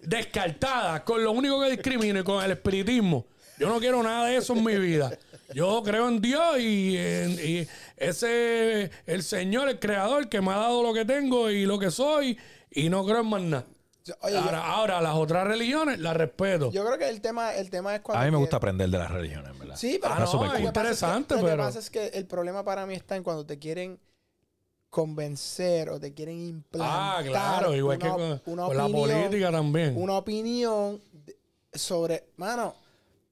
descartadas con lo único que discrimino y con el espiritismo. Yo no quiero nada de eso en mi vida. Yo creo en Dios y, en- y ese el Señor, el creador que me ha dado lo que tengo y lo que soy y no creo en más nada. Oye, yo- ahora, ahora, las otras religiones las respeto. Yo creo que el tema, el tema es cuando. A mí me que- gusta aprender de las religiones, ¿verdad? Sí, pero Ah, no, lo es que- interesante, Lo pero- que pasa es que el problema para mí está en cuando te quieren convencer o te quieren implantar. ah, claro, igual que con, una con la política también. Una opinión sobre. Mano,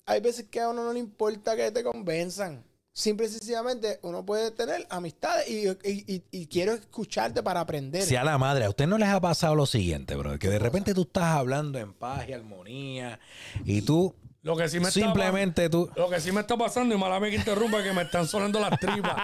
hay veces que a uno no le importa que te convenzan. Simple y sencillamente uno puede tener amistades y, y- y- y quiero escucharte para aprender. Sea la madre, a usted no les ha pasado lo siguiente, bro, que de repente tú estás hablando en paz y armonía y tú Lo que sí me está simplemente tú Lo que sí me está pasando, y mala me que interrumpa, que me están sonando las tripas.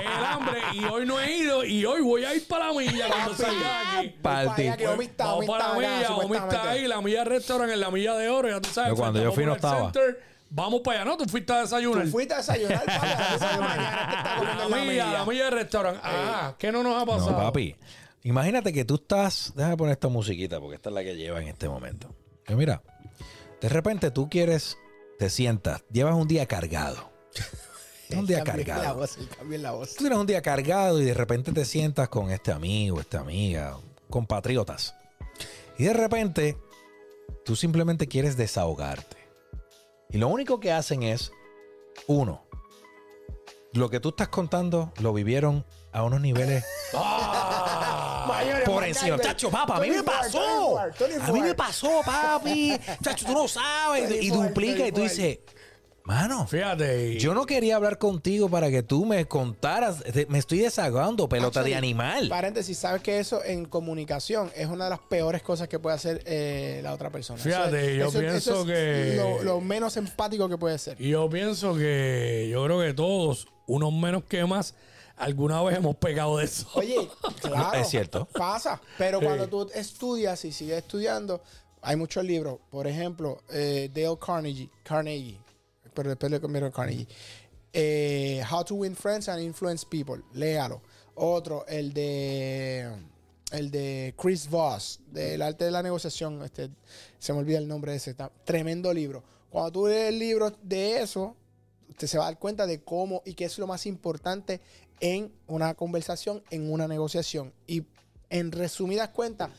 Es el hambre, y hoy no he ido, y hoy voy a ir para la milla cuando salga de aquí. Pa'l Voy para Vamos la milla, Omi está ahí, la milla restaurant en la milla de oro, ya tú sabes. Pero cuando yo fui no estaba. Center. Vamos para allá, ¿no? Tú fuiste a desayunar. Tú fuiste a desayunar, papi, a las diez de <laughs> la mañana te está comiendo La en la milla, la milla. milla de restaurant. Ah, ¿qué no nos ha pasado? No, papi. Imagínate que tú estás. Déjame poner esta musiquita porque esta es la que lleva en este momento. Que mira, de repente tú quieres, te sientas, llevas un día cargado. <laughs> un día Cambia la cargado. voz, cambia la voz. Tú tienes un día cargado y de repente te sientas con este amigo, esta amiga, compatriotas. Y de repente tú simplemente quieres desahogarte. Y lo único que hacen es, uno, lo que tú estás contando lo vivieron a unos niveles Ah, Mayores, por encima. Chacho, papá, a mí me 24, pasó. 24, A mí me 24. pasó, papi. Chacho, tú no sabes. Y 24, duplica y tú 24. dices, mano, Fíjate. y- yo no quería hablar contigo para que tú me contaras. Me estoy desahogando, pelota de animal. Paréntesis, sabes que eso en comunicación es una de las peores cosas que puede hacer eh, la otra persona. Fíjate, yo pienso es que- Lo, lo menos empático que puede ser. Y yo pienso que yo creo que todos, unos menos que más, alguna vez hemos pegado de eso. Oye, <laughs> claro. Es cierto. Pasa. Pero Sí. cuando tú estudias y sigues estudiando, hay muchos libros. Por ejemplo, eh, Dale Carnegie. Carnegie. Pero después le cambiaron Carnegie. Eh, How to Win Friends and Influence People. Léalo. Otro, el de. El de Chris Voss, del arte de la negociación. Este, se me olvida el nombre de ese. tremendo libro. Cuando tú lees el libro de eso, usted se va a dar cuenta de cómo y qué es lo más importante en una conversación, en una negociación. Y en resumidas cuentas,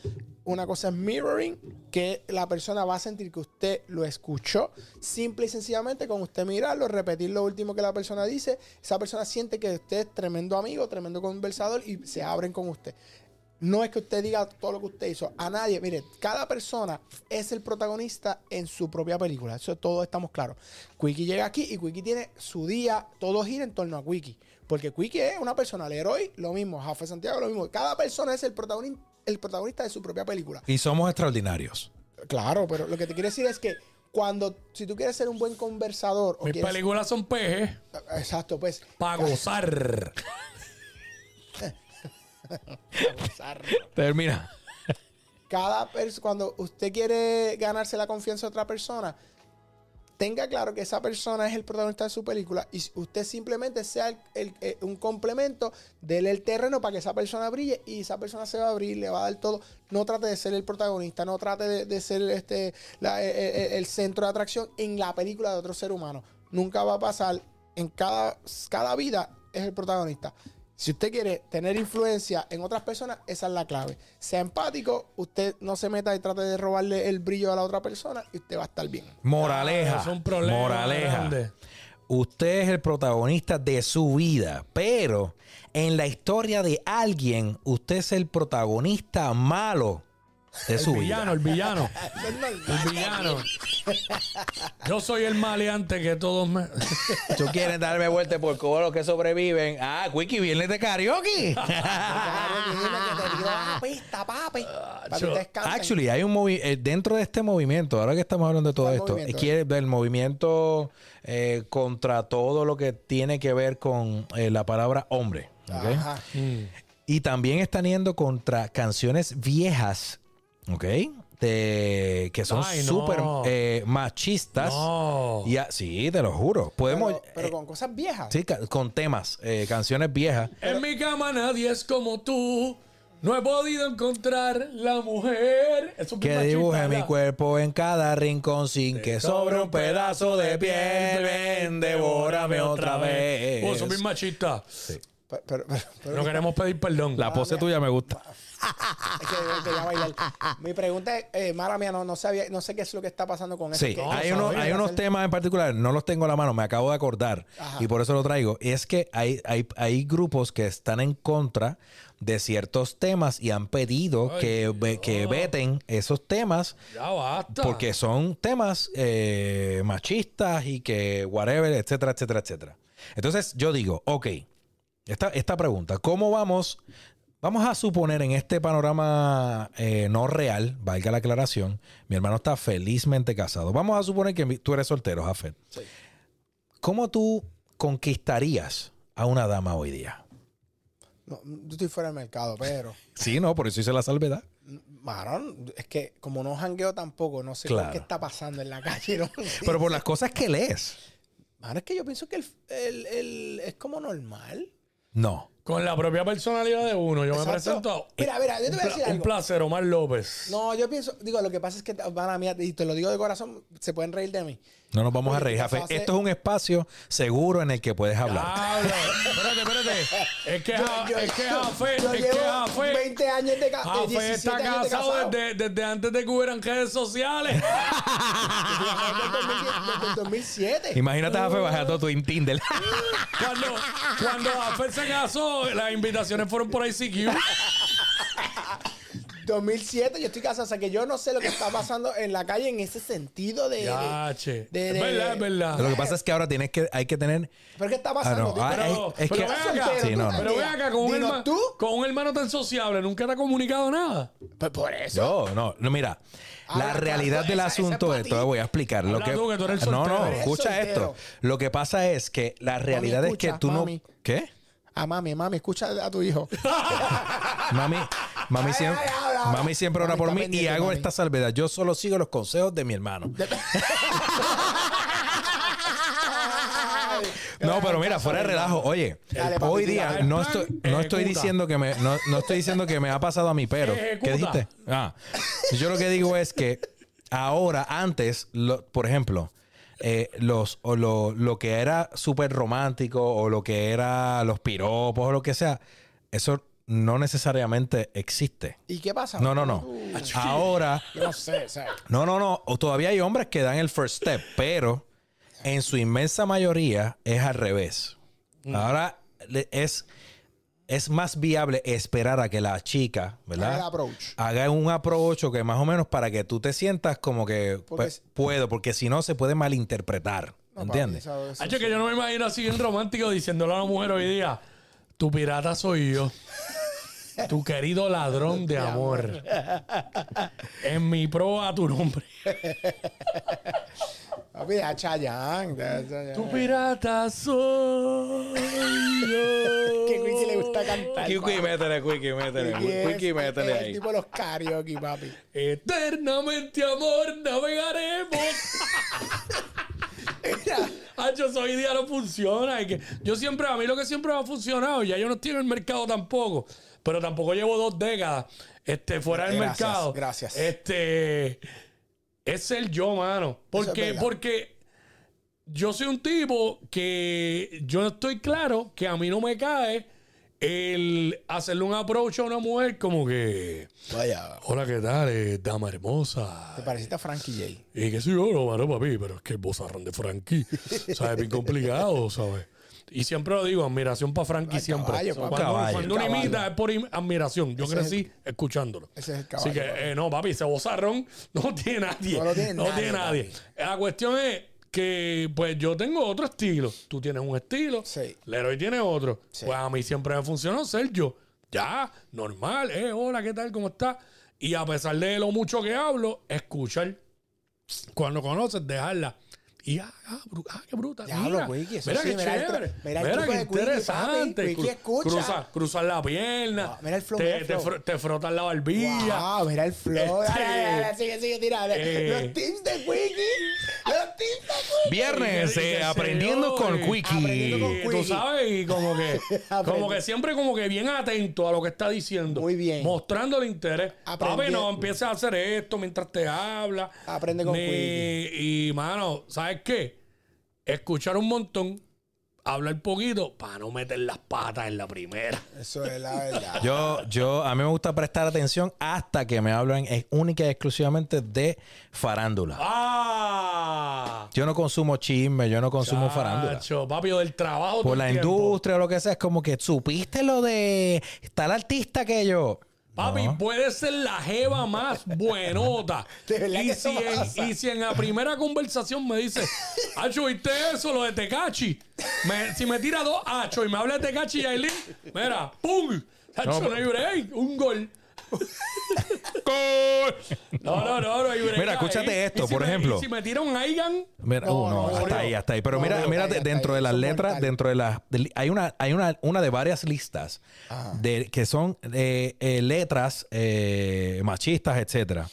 una cosa es mirroring, que la persona va a sentir que usted lo escuchó, simple y sencillamente con usted mirarlo, repetir lo último que la persona dice, esa persona siente que usted es tremendo amigo, tremendo conversador y se abren con usted. No es que usted diga todo lo que usted hizo a nadie. Mire, cada persona es el protagonista en su propia película. Eso todos estamos claros. Quickie llega aquí y Quickie tiene su día, todo gira en torno a Quickie. Porque Quickie es una persona, héroe, lo mismo, Jafé Santiago, lo mismo. Cada persona es el protagonista, el protagonista de su propia película. Y somos extraordinarios. Claro, pero lo que te quiero decir es que cuando, si tú quieres ser un buen conversador, o Mis quieres- películas son pejes Exacto, pues. para gozar. Termina. cada persona, cuando usted quiere ganarse la confianza de otra persona, tenga claro que esa persona es el protagonista de su película y usted simplemente sea eh, un complemento, dele el terreno para que esa persona brille y esa persona se va a abrir, le va a dar todo. No trate de ser el protagonista, no trate de, ser este, eh, eh, el centro de atracción en la película de otro ser humano. Nunca va a pasar. En cada, cada vida es el protagonista. Si usted quiere tener influencia en otras personas, esa es la clave. Sea empático, usted no se meta y trate de robarle el brillo a la otra persona y usted va a estar bien. Moraleja. Ah, es un problema moraleja. grande. Usted es el protagonista de su vida, pero en la historia de alguien, usted es el protagonista malo de su El vida. villano, el villano. Es <laughs> normal. El villano. Yo soy el maleante que todos me. <laughs> Tú quieres darme vuelta por todos los que sobreviven. Ah, Wiki, viernes de karaoke. <laughs> Descansen. Actually, hay un movimiento dentro de este movimiento, ahora que estamos hablando de todo ¿Cuál esto, quiere del movimiento eh, contra todo lo que tiene que ver con eh, la palabra hombre. ¿ok? Ajá. Y también están yendo contra canciones viejas, ¿ok? De, que son Ay, no. súper eh, machistas. No. Y a- sí, te lo juro. Podemos... Pero, pero eh, con cosas viejas. sí, ca- con temas, eh, canciones viejas. En mi cama nadie es como tú. No he podido encontrar la mujer. Eso es Que bien dibuje machista, mi ¿verdad? cuerpo en cada rincón sin que sobre un pedazo de piel. Ven, devórame otra vez. Oh, eso es bien machista. Pero, pero- pero- pero- No queremos pedir perdón. La pose tuya me gusta. Es que quería bailar. Mi pregunta es, eh, mala mía, no, no sabía, no sé qué es lo que está pasando con eso. Sí, ¿Qué- hay, unos, sabía hay unos hacer? temas en particular, no los tengo a la mano, me acabo de acordar Ajá. y por eso lo traigo. Es que hay, hay, hay grupos que están en contra de ciertos temas y han pedido Ay, que, veten esos temas Ya basta. porque son temas eh, machistas y que whatever, etcétera, etcétera, etcétera. Entonces yo digo, ok, esta, esta pregunta, ¿cómo vamos? Vamos a suponer en este panorama eh, no real, valga la aclaración, mi hermano está felizmente casado. Vamos a suponer que tú eres soltero, Jafet. Sí. ¿Cómo tú conquistarías a una dama hoy día? No, yo estoy fuera del mercado, pero. <laughs> Sí, no, por eso hice la salvedad. Marón, es que como no jangueo tampoco, no sé Claro. qué está pasando en la calle. <laughs> Pero por las cosas que lees. Mano, es que yo pienso que el, el- el- es como normal. No. Con la propia personalidad de uno. Yo me Exacto. presento. Mira, mira, yo te voy a decir pla- un algo. placer, Omar López. No, yo pienso, digo, lo que pasa es que, van mía, y te lo digo de corazón, se pueden reír de mí. No nos vamos a reír, ¿qué Jafet. pasa? Esto es un espacio seguro en el que puedes hablar. Habla. espérate, espérate. Es que, Ja- Yo- es que yo- Jafé, yo es que Jafé, 20 años de, ca- de Jafé 17 está años de casado casado. desde, desde antes de que hubieran redes sociales. <laughs> Desde el 2010, desde el 2007. Imagínate a Jafé bajando tu in- Tinder. Cuando, cuando Jafé se casó, las invitaciones fueron por ICQ. 2007 yo estoy casado, o sea que yo no sé lo que está pasando en la calle en ese sentido de... Ya, de- che. de- Es de- verdad, es verdad. Lo que pasa es que ahora tienes que, hay que tener. ¿Pero qué está Ah, pasando? no, ah, Pero, ven acá, Sí, no, no. pero ven acá, con un, hermano, tú. con un hermano tan sociable, ¿nunca te ha comunicado nada? Pues por eso. Yo, no, no, mira. La realidad del esa- esa asunto es esto, voy a explicar. Lo que, tú, que tú eres no, soltero. no, escucha esto. Lo que pasa es que la realidad es que tú no. mami. ¿Qué? Ah, mami, mami, escucha a tu hijo. <laughs> Mami, mami, Ay, siempre, ay, ay, ay. mami siempre ora Mami por mí y hago mami. esta salvedad. Yo solo sigo los consejos de mi hermano. <laughs> No, pero mira, fuera de relajo. Oye, Dale, hoy día no estoy, no estoy diciendo que me, no, no estoy diciendo que me ha pasado a mí, pero ¿qué dijiste? Ah, yo lo que digo es que ahora, antes, lo- por ejemplo, eh, los o lo, lo que era súper romántico o lo que era los piropos o lo que sea, eso no necesariamente existe. ¿Y qué pasa? No, no, no. Uh, Ahora, no sé, ¿sabes? no, no, no. O todavía hay hombres que dan el first step, pero en su inmensa mayoría es al revés. Ahora le- es, es más viable esperar a que la chica, ¿verdad? Haga el approach. Haga un approach o que más o menos para que tú te sientas como que Porque pues, es- puedo, porque si no se puede malinterpretar. No, ¿Entiendes? que yo no me imagino así bien romántico diciéndole a la mujer hoy día, tu pirata soy yo. Tu querido ladrón de amor. En mi pro a tu nombre. <laughs> Papi, deja Chayanne, deja Chayanne. Tu pirata soy yo. <laughs> Que Quickie le gusta cantar. Quickie, métele, Quickie, métele. Quickie es- Quickie, métele es el ahí. tipo de los karaoke, papi. Eternamente amor navegaremos. <laughs> Hacho, eso hoy día no funciona. y que yo siempre, a mí lo que siempre me ha funcionado, ya yo no estoy en el mercado tampoco, pero tampoco llevo dos décadas este, fuera del Gracias, mercado. gracias. Este, es ser yo, mano. Porque, verdad. porque yo soy un tipo que yo no estoy claro que a mí no me cae el hacerle un approach a una mujer como que, Vaya, hola, ¿qué tal? Eh, dama hermosa. te pareciste a Frankie J. Y que soy yo, no, mano, papi, pero es que el bozarrón de Frankie, <laughs> ¿sabes? Bien complicado, ¿sabes? Y siempre lo digo, admiración para Frankie Ay, siempre. caballo, cuando, Caballo. cuando uno imita es por admiración. Yo Ese es crecí escuchándolo. Ese es el Así caballo. que, eh, no, papi, ese bozarrón <laughs> no tiene nadie. No lo tiene No nadie, tiene nadie. papi. La cuestión es que, pues, yo tengo otro estilo. Tú tienes un estilo. Sí. Leroy tiene otro. Sí. Pues a mí siempre me funcionó ser yo. Ya, normal. Eh, hola, ¿qué tal? ¿Cómo estás? Y a pesar de lo mucho que hablo, escuchar. Cuando conoces, dejarla. Y ah, ah, ah, qué bruta. Diablo, mira, Quickie, eso mira sí, qué mira chévere. mira el Mira, truco qué interesante. papi. Quickie escucha. Cruza, cruzar la pierna. Mira el flow, te, te, fro- te frotas la barbilla. Wow, mira el flow. Este- Dale, dale, dale, sigue, sigue, tira. Eh. Los tips de Quickie. Los tips de Quickie. Viernes, eh, que aprendiendo con. Aprendiendo. Y tú sabes, y como que, <laughs> como que siempre como que bien atento a lo que está diciendo. Muy bien. Mostrando el interés. Papi, no empieces a hacer esto mientras te habla. Aprende con Ni- Y, mano, ¿sabes qué? Escuchar un montón, hablar poquito para no meter las patas en la primera. Eso es la verdad. Yo, yo, a mí me gusta prestar atención hasta que me hablan es única y exclusivamente de farándula. ¡Ah! Yo no consumo chisme, yo no consumo farándula. Chacho, papi, o del trabajo. Por la tiempo. industria o lo que sea, es como que supiste lo de tal artista que yo. Papi, No. puede ser la jeva más buenota. <laughs> De verdad y, que si en, y si en la primera conversación me dice, Acho, ¿viste eso? Lo de Tecachi. Me- si me tira dos Acho y me habla de Tecachi y Aileen, mira, ¡pum! Acho, No, no, hay break. Un gol. No, no, no, no. Mira, escúchate ahí. esto, Y si por me- ejemplo. y si me tira un Aigan, Mira, No, uh, no, no, hasta no. ahí, hasta ahí. Pero No, mira, no, mira, dentro de las letras, dentro de las, hay una, hay una, una de varias listas de que son eh, eh, letras eh, machistas, etcétera.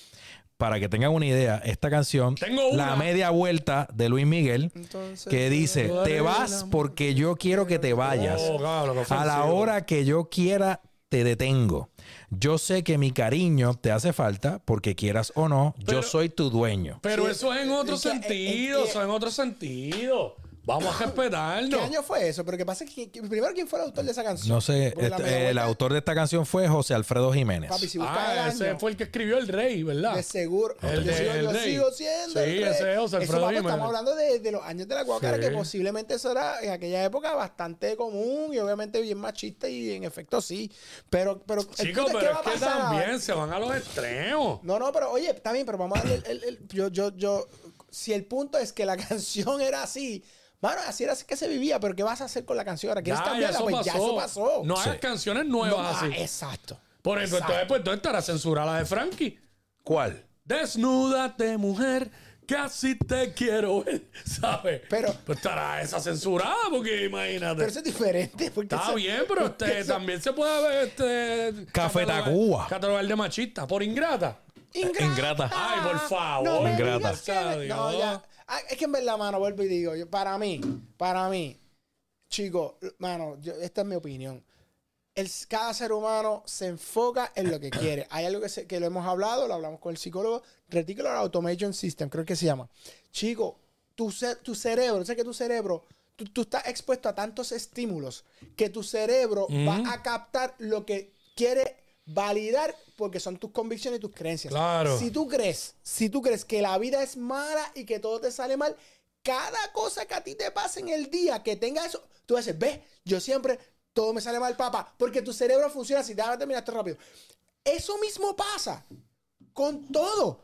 Para que tengan una idea, esta canción, Tengo una. la media vuelta de Luis Miguel, Entonces, que dice, tú te vas porque yo quiero que te vayas. Oh, claro, A la hora que yo quiera, te detengo. Yo sé que mi cariño te hace falta porque quieras o no, Pero- yo soy tu dueño. pero Sí, eso es en otro es que- sentido, es que- eso es en otro sentido. Vamos a <laughs> ¿Qué respetarnos. año fue eso? Pero que pasa es que, que- primero, ¿quién fue el autor de esa canción? No sé, este, el autor de esta canción fue José Alfredo Jiménez. Papi, si Ah, el ese año, fue el que escribió el rey, ¿verdad? de seguro. El yo de- sigo, el yo rey. sigo siendo Sí, el rey. ese es José Eso, Alfredo papi, Jiménez. estamos hablando de, de los años de la guacara, Sí. que posiblemente eso era en aquella época bastante común y obviamente bien machista y en efecto sí. Pero, pero Chicos, pero ¿qué es que también se van a los extremos. No, no, pero oye, está bien, pero vamos a darle el, el- el- yo, yo, yo, si el punto es que la <laughs> canción era así, bueno, así era así que se vivía, pero ¿qué vas a hacer con la canción ahora? ¿Quieres Ya, ya cambiarla? eso Pues pasó. ya eso pasó. No Sí. hagas canciones No, nuevas ah, así. exacto. Por ejemplo, entonces, Exacto. pues, entonces estará censurada la de Frankie. ¿Cuál? Desnúdate, mujer, casi te quiero ver, <laughs> ¿sabes? Pero- Pues estará esa censurada, porque imagínate. Pero eso es diferente. Porque Está eso- bien, pero este, eso- también se puede ver este. Café catalogar- Tacuba. Catalogar de machista. Por ingrata. Ingrata. Ay, por favor. No me Ingrata. digas que me- No, ya. Ah, Es que en verdad, mano, vuelvo y digo, yo- para mí, para mí, chicos, mano, yo- esta es mi opinión. El, cada ser humano se enfoca en lo que quiere. Hay algo que, se- que lo hemos hablado, lo hablamos con el psicólogo, Reticular Automation System, creo que se llama. Chico, tu, tu cerebro, sé que tu cerebro, tú, tú estás expuesto a tantos estímulos que tu cerebro va a captar lo que quiere validar porque son tus convicciones y tus creencias. Claro. Si tú crees, si tú crees que la vida es mala y que todo te sale mal, cada cosa que a ti te pase en el día que tenga eso, tú vas a decir, ve, yo siempre, todo me sale mal, papá, porque tu cerebro funciona así. Déjame terminar esto rápido. Eso mismo pasa con todo.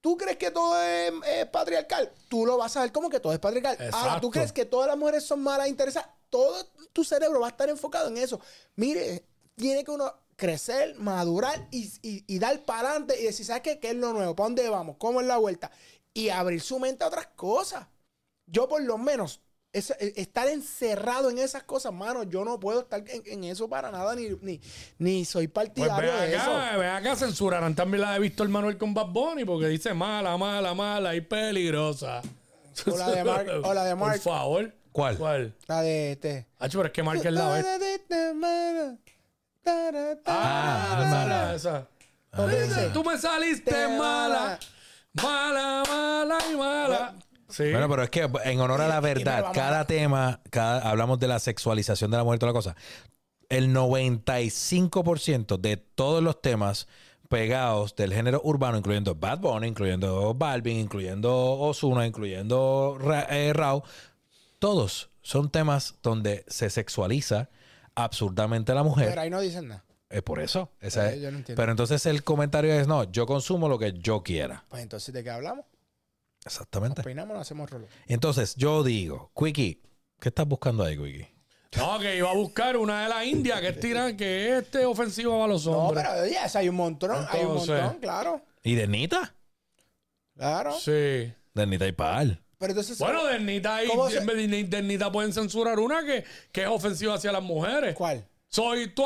¿Tú crees que todo es, es patriarcal? Tú lo vas a ver como que todo es patriarcal. Ahora. ¿tú crees que todas las mujeres son malas e interesadas? Todo tu cerebro va a estar enfocado en eso. Mire, tiene que uno crecer, madurar y, y- y dar para adelante y decir, ¿sabes qué? ¿Qué es lo nuevo? ¿Para dónde vamos? ¿Cómo es la vuelta? Y abrir su mente a otras cosas. Yo por lo menos, eh, estar encerrado en esas cosas, mano, yo no puedo estar en, en eso para nada, ni, ni, ni soy Pues partidario ven de eso. acá, ven acá, censurarán también la de Víctor Manuel con Bad Bunny porque dice mala, mala, mala y peligrosa. O la de Mark- o la de Mark. Por favor. ¿Cuál? ¿Cuál? La de este. Hacho, pero es que Mark es la <laughs> vez. Ah, esa, esa. Tú me saliste Te mala, mala. mala, y mala. Sí. Bueno, pero es que en honor a la verdad, cada tema, cada, hablamos de la sexualización de la mujer, toda la cosa. El 95% de todos los temas pegados del género urbano, incluyendo Bad Bunny, incluyendo Balvin, incluyendo Ozuna, incluyendo Ra- eh, Rao, todos son temas donde se sexualiza absurdamente a la mujer. Pero ahí no dicen nada. Es por eso. esa Eh, es- yo no entiendo. Pero entonces el comentario es, no, yo consumo lo que yo quiera. Pues entonces, ¿de qué hablamos? Exactamente. Opinamos, no hacemos rolo. Entonces, yo digo, Quickie, ¿qué estás buscando ahí, Quickie? No, que iba a buscar una de la India que tiran, que es este ofensiva para los No, hombres. pero oye, esa hay un montón. hay un montón, claro. ¿Y de Nita? Claro. Sí. De Nita y Pal. Pero entonces. Bueno, de Nita y ¿Cómo se- de, de Nita pueden censurar una que, que es ofensiva hacia las mujeres. ¿Cuál? Soy tu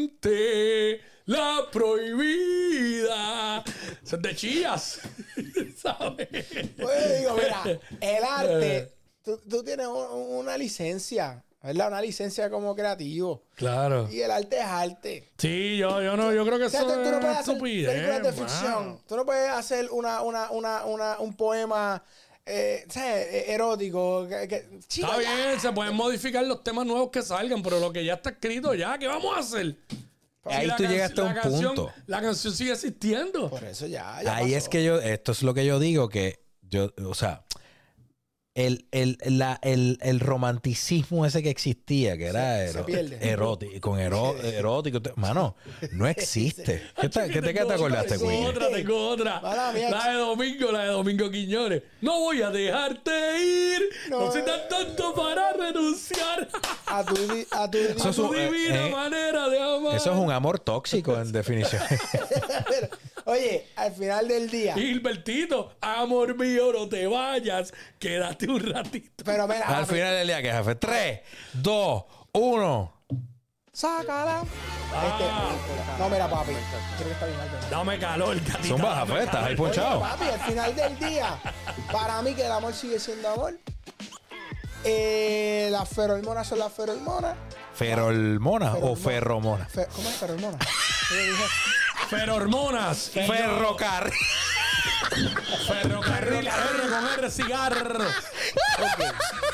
amante, la prohibida. Eso es de chillas. <laughs> ¿Sabes? Pues digo, mira, el arte, tú, tú tienes un- una licencia, ¿verdad? Una licencia como creativo. Claro. Y el arte es arte. Sí, yo, yo no, yo creo que O sea, eso tú, tú no es películas de ficción. Tú no puedes hacer una, una, una, una, un poema eh, ¿sabes? Eh, erótico. que- que- chico, Está ya. bien, se pueden modificar los temas nuevos que salgan, pero lo que ya está escrito ya, ¿qué vamos a hacer? Ahí tú can- llegaste a la un canción- punto. La canción sigue existiendo. Por eso ya. ya Ahí es que yo, esto es lo que yo digo, que yo, o sea, el, el, la- el, el romanticismo ese que existía, que era Se- ero- erótico, con ero- erótico, mano, no <laughs> existe. ¿Qué, te- qué te, te acordaste, Tengo Queen? otra, tengo otra. La de Domingo, la de Domingo Quiñones. No voy a dejarte ir. No, No. soy tan tonto para renunciar A tu, a tu Eso a es tu un- eh, divina eh, manera de amar. Eso es un amor tóxico, en definición. <laughs> Oye, al final del día. Gilbertito, amor mío, no te vayas. Quédate un ratito. Pero mira, Al final del día, que jefe. 3, 2, 1. sácala. Ah. Este, no, mira, papi. Creo que está bien alto. Dame calor, gatita. Son bajas dame festas, calor. ahí Oye, ponchado. papi, al final del día, para mí que el amor sigue siendo amor. Eh, las ferormonas son las ferormonas. ¿Ferolmona o ferromona? Fe- ¿Cómo es ferormona? Yo dije, Ferormonas. Ferrocarril. Ferrocarril R con R cigarro.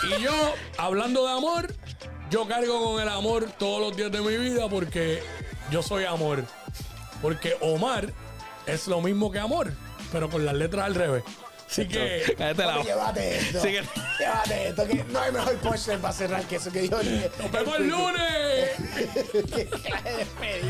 Y yo, hablando de amor, yo cargo con el amor todos los días de mi vida porque yo soy amor. Porque Omar es lo mismo que amor, pero con las letras al revés. Así que Cállate la llévate esto. Sí que- Llévate esto, que no hay mejor punchline para cerrar que eso que yo dije. nos vemos el lunes. <laughs> Qué clase de.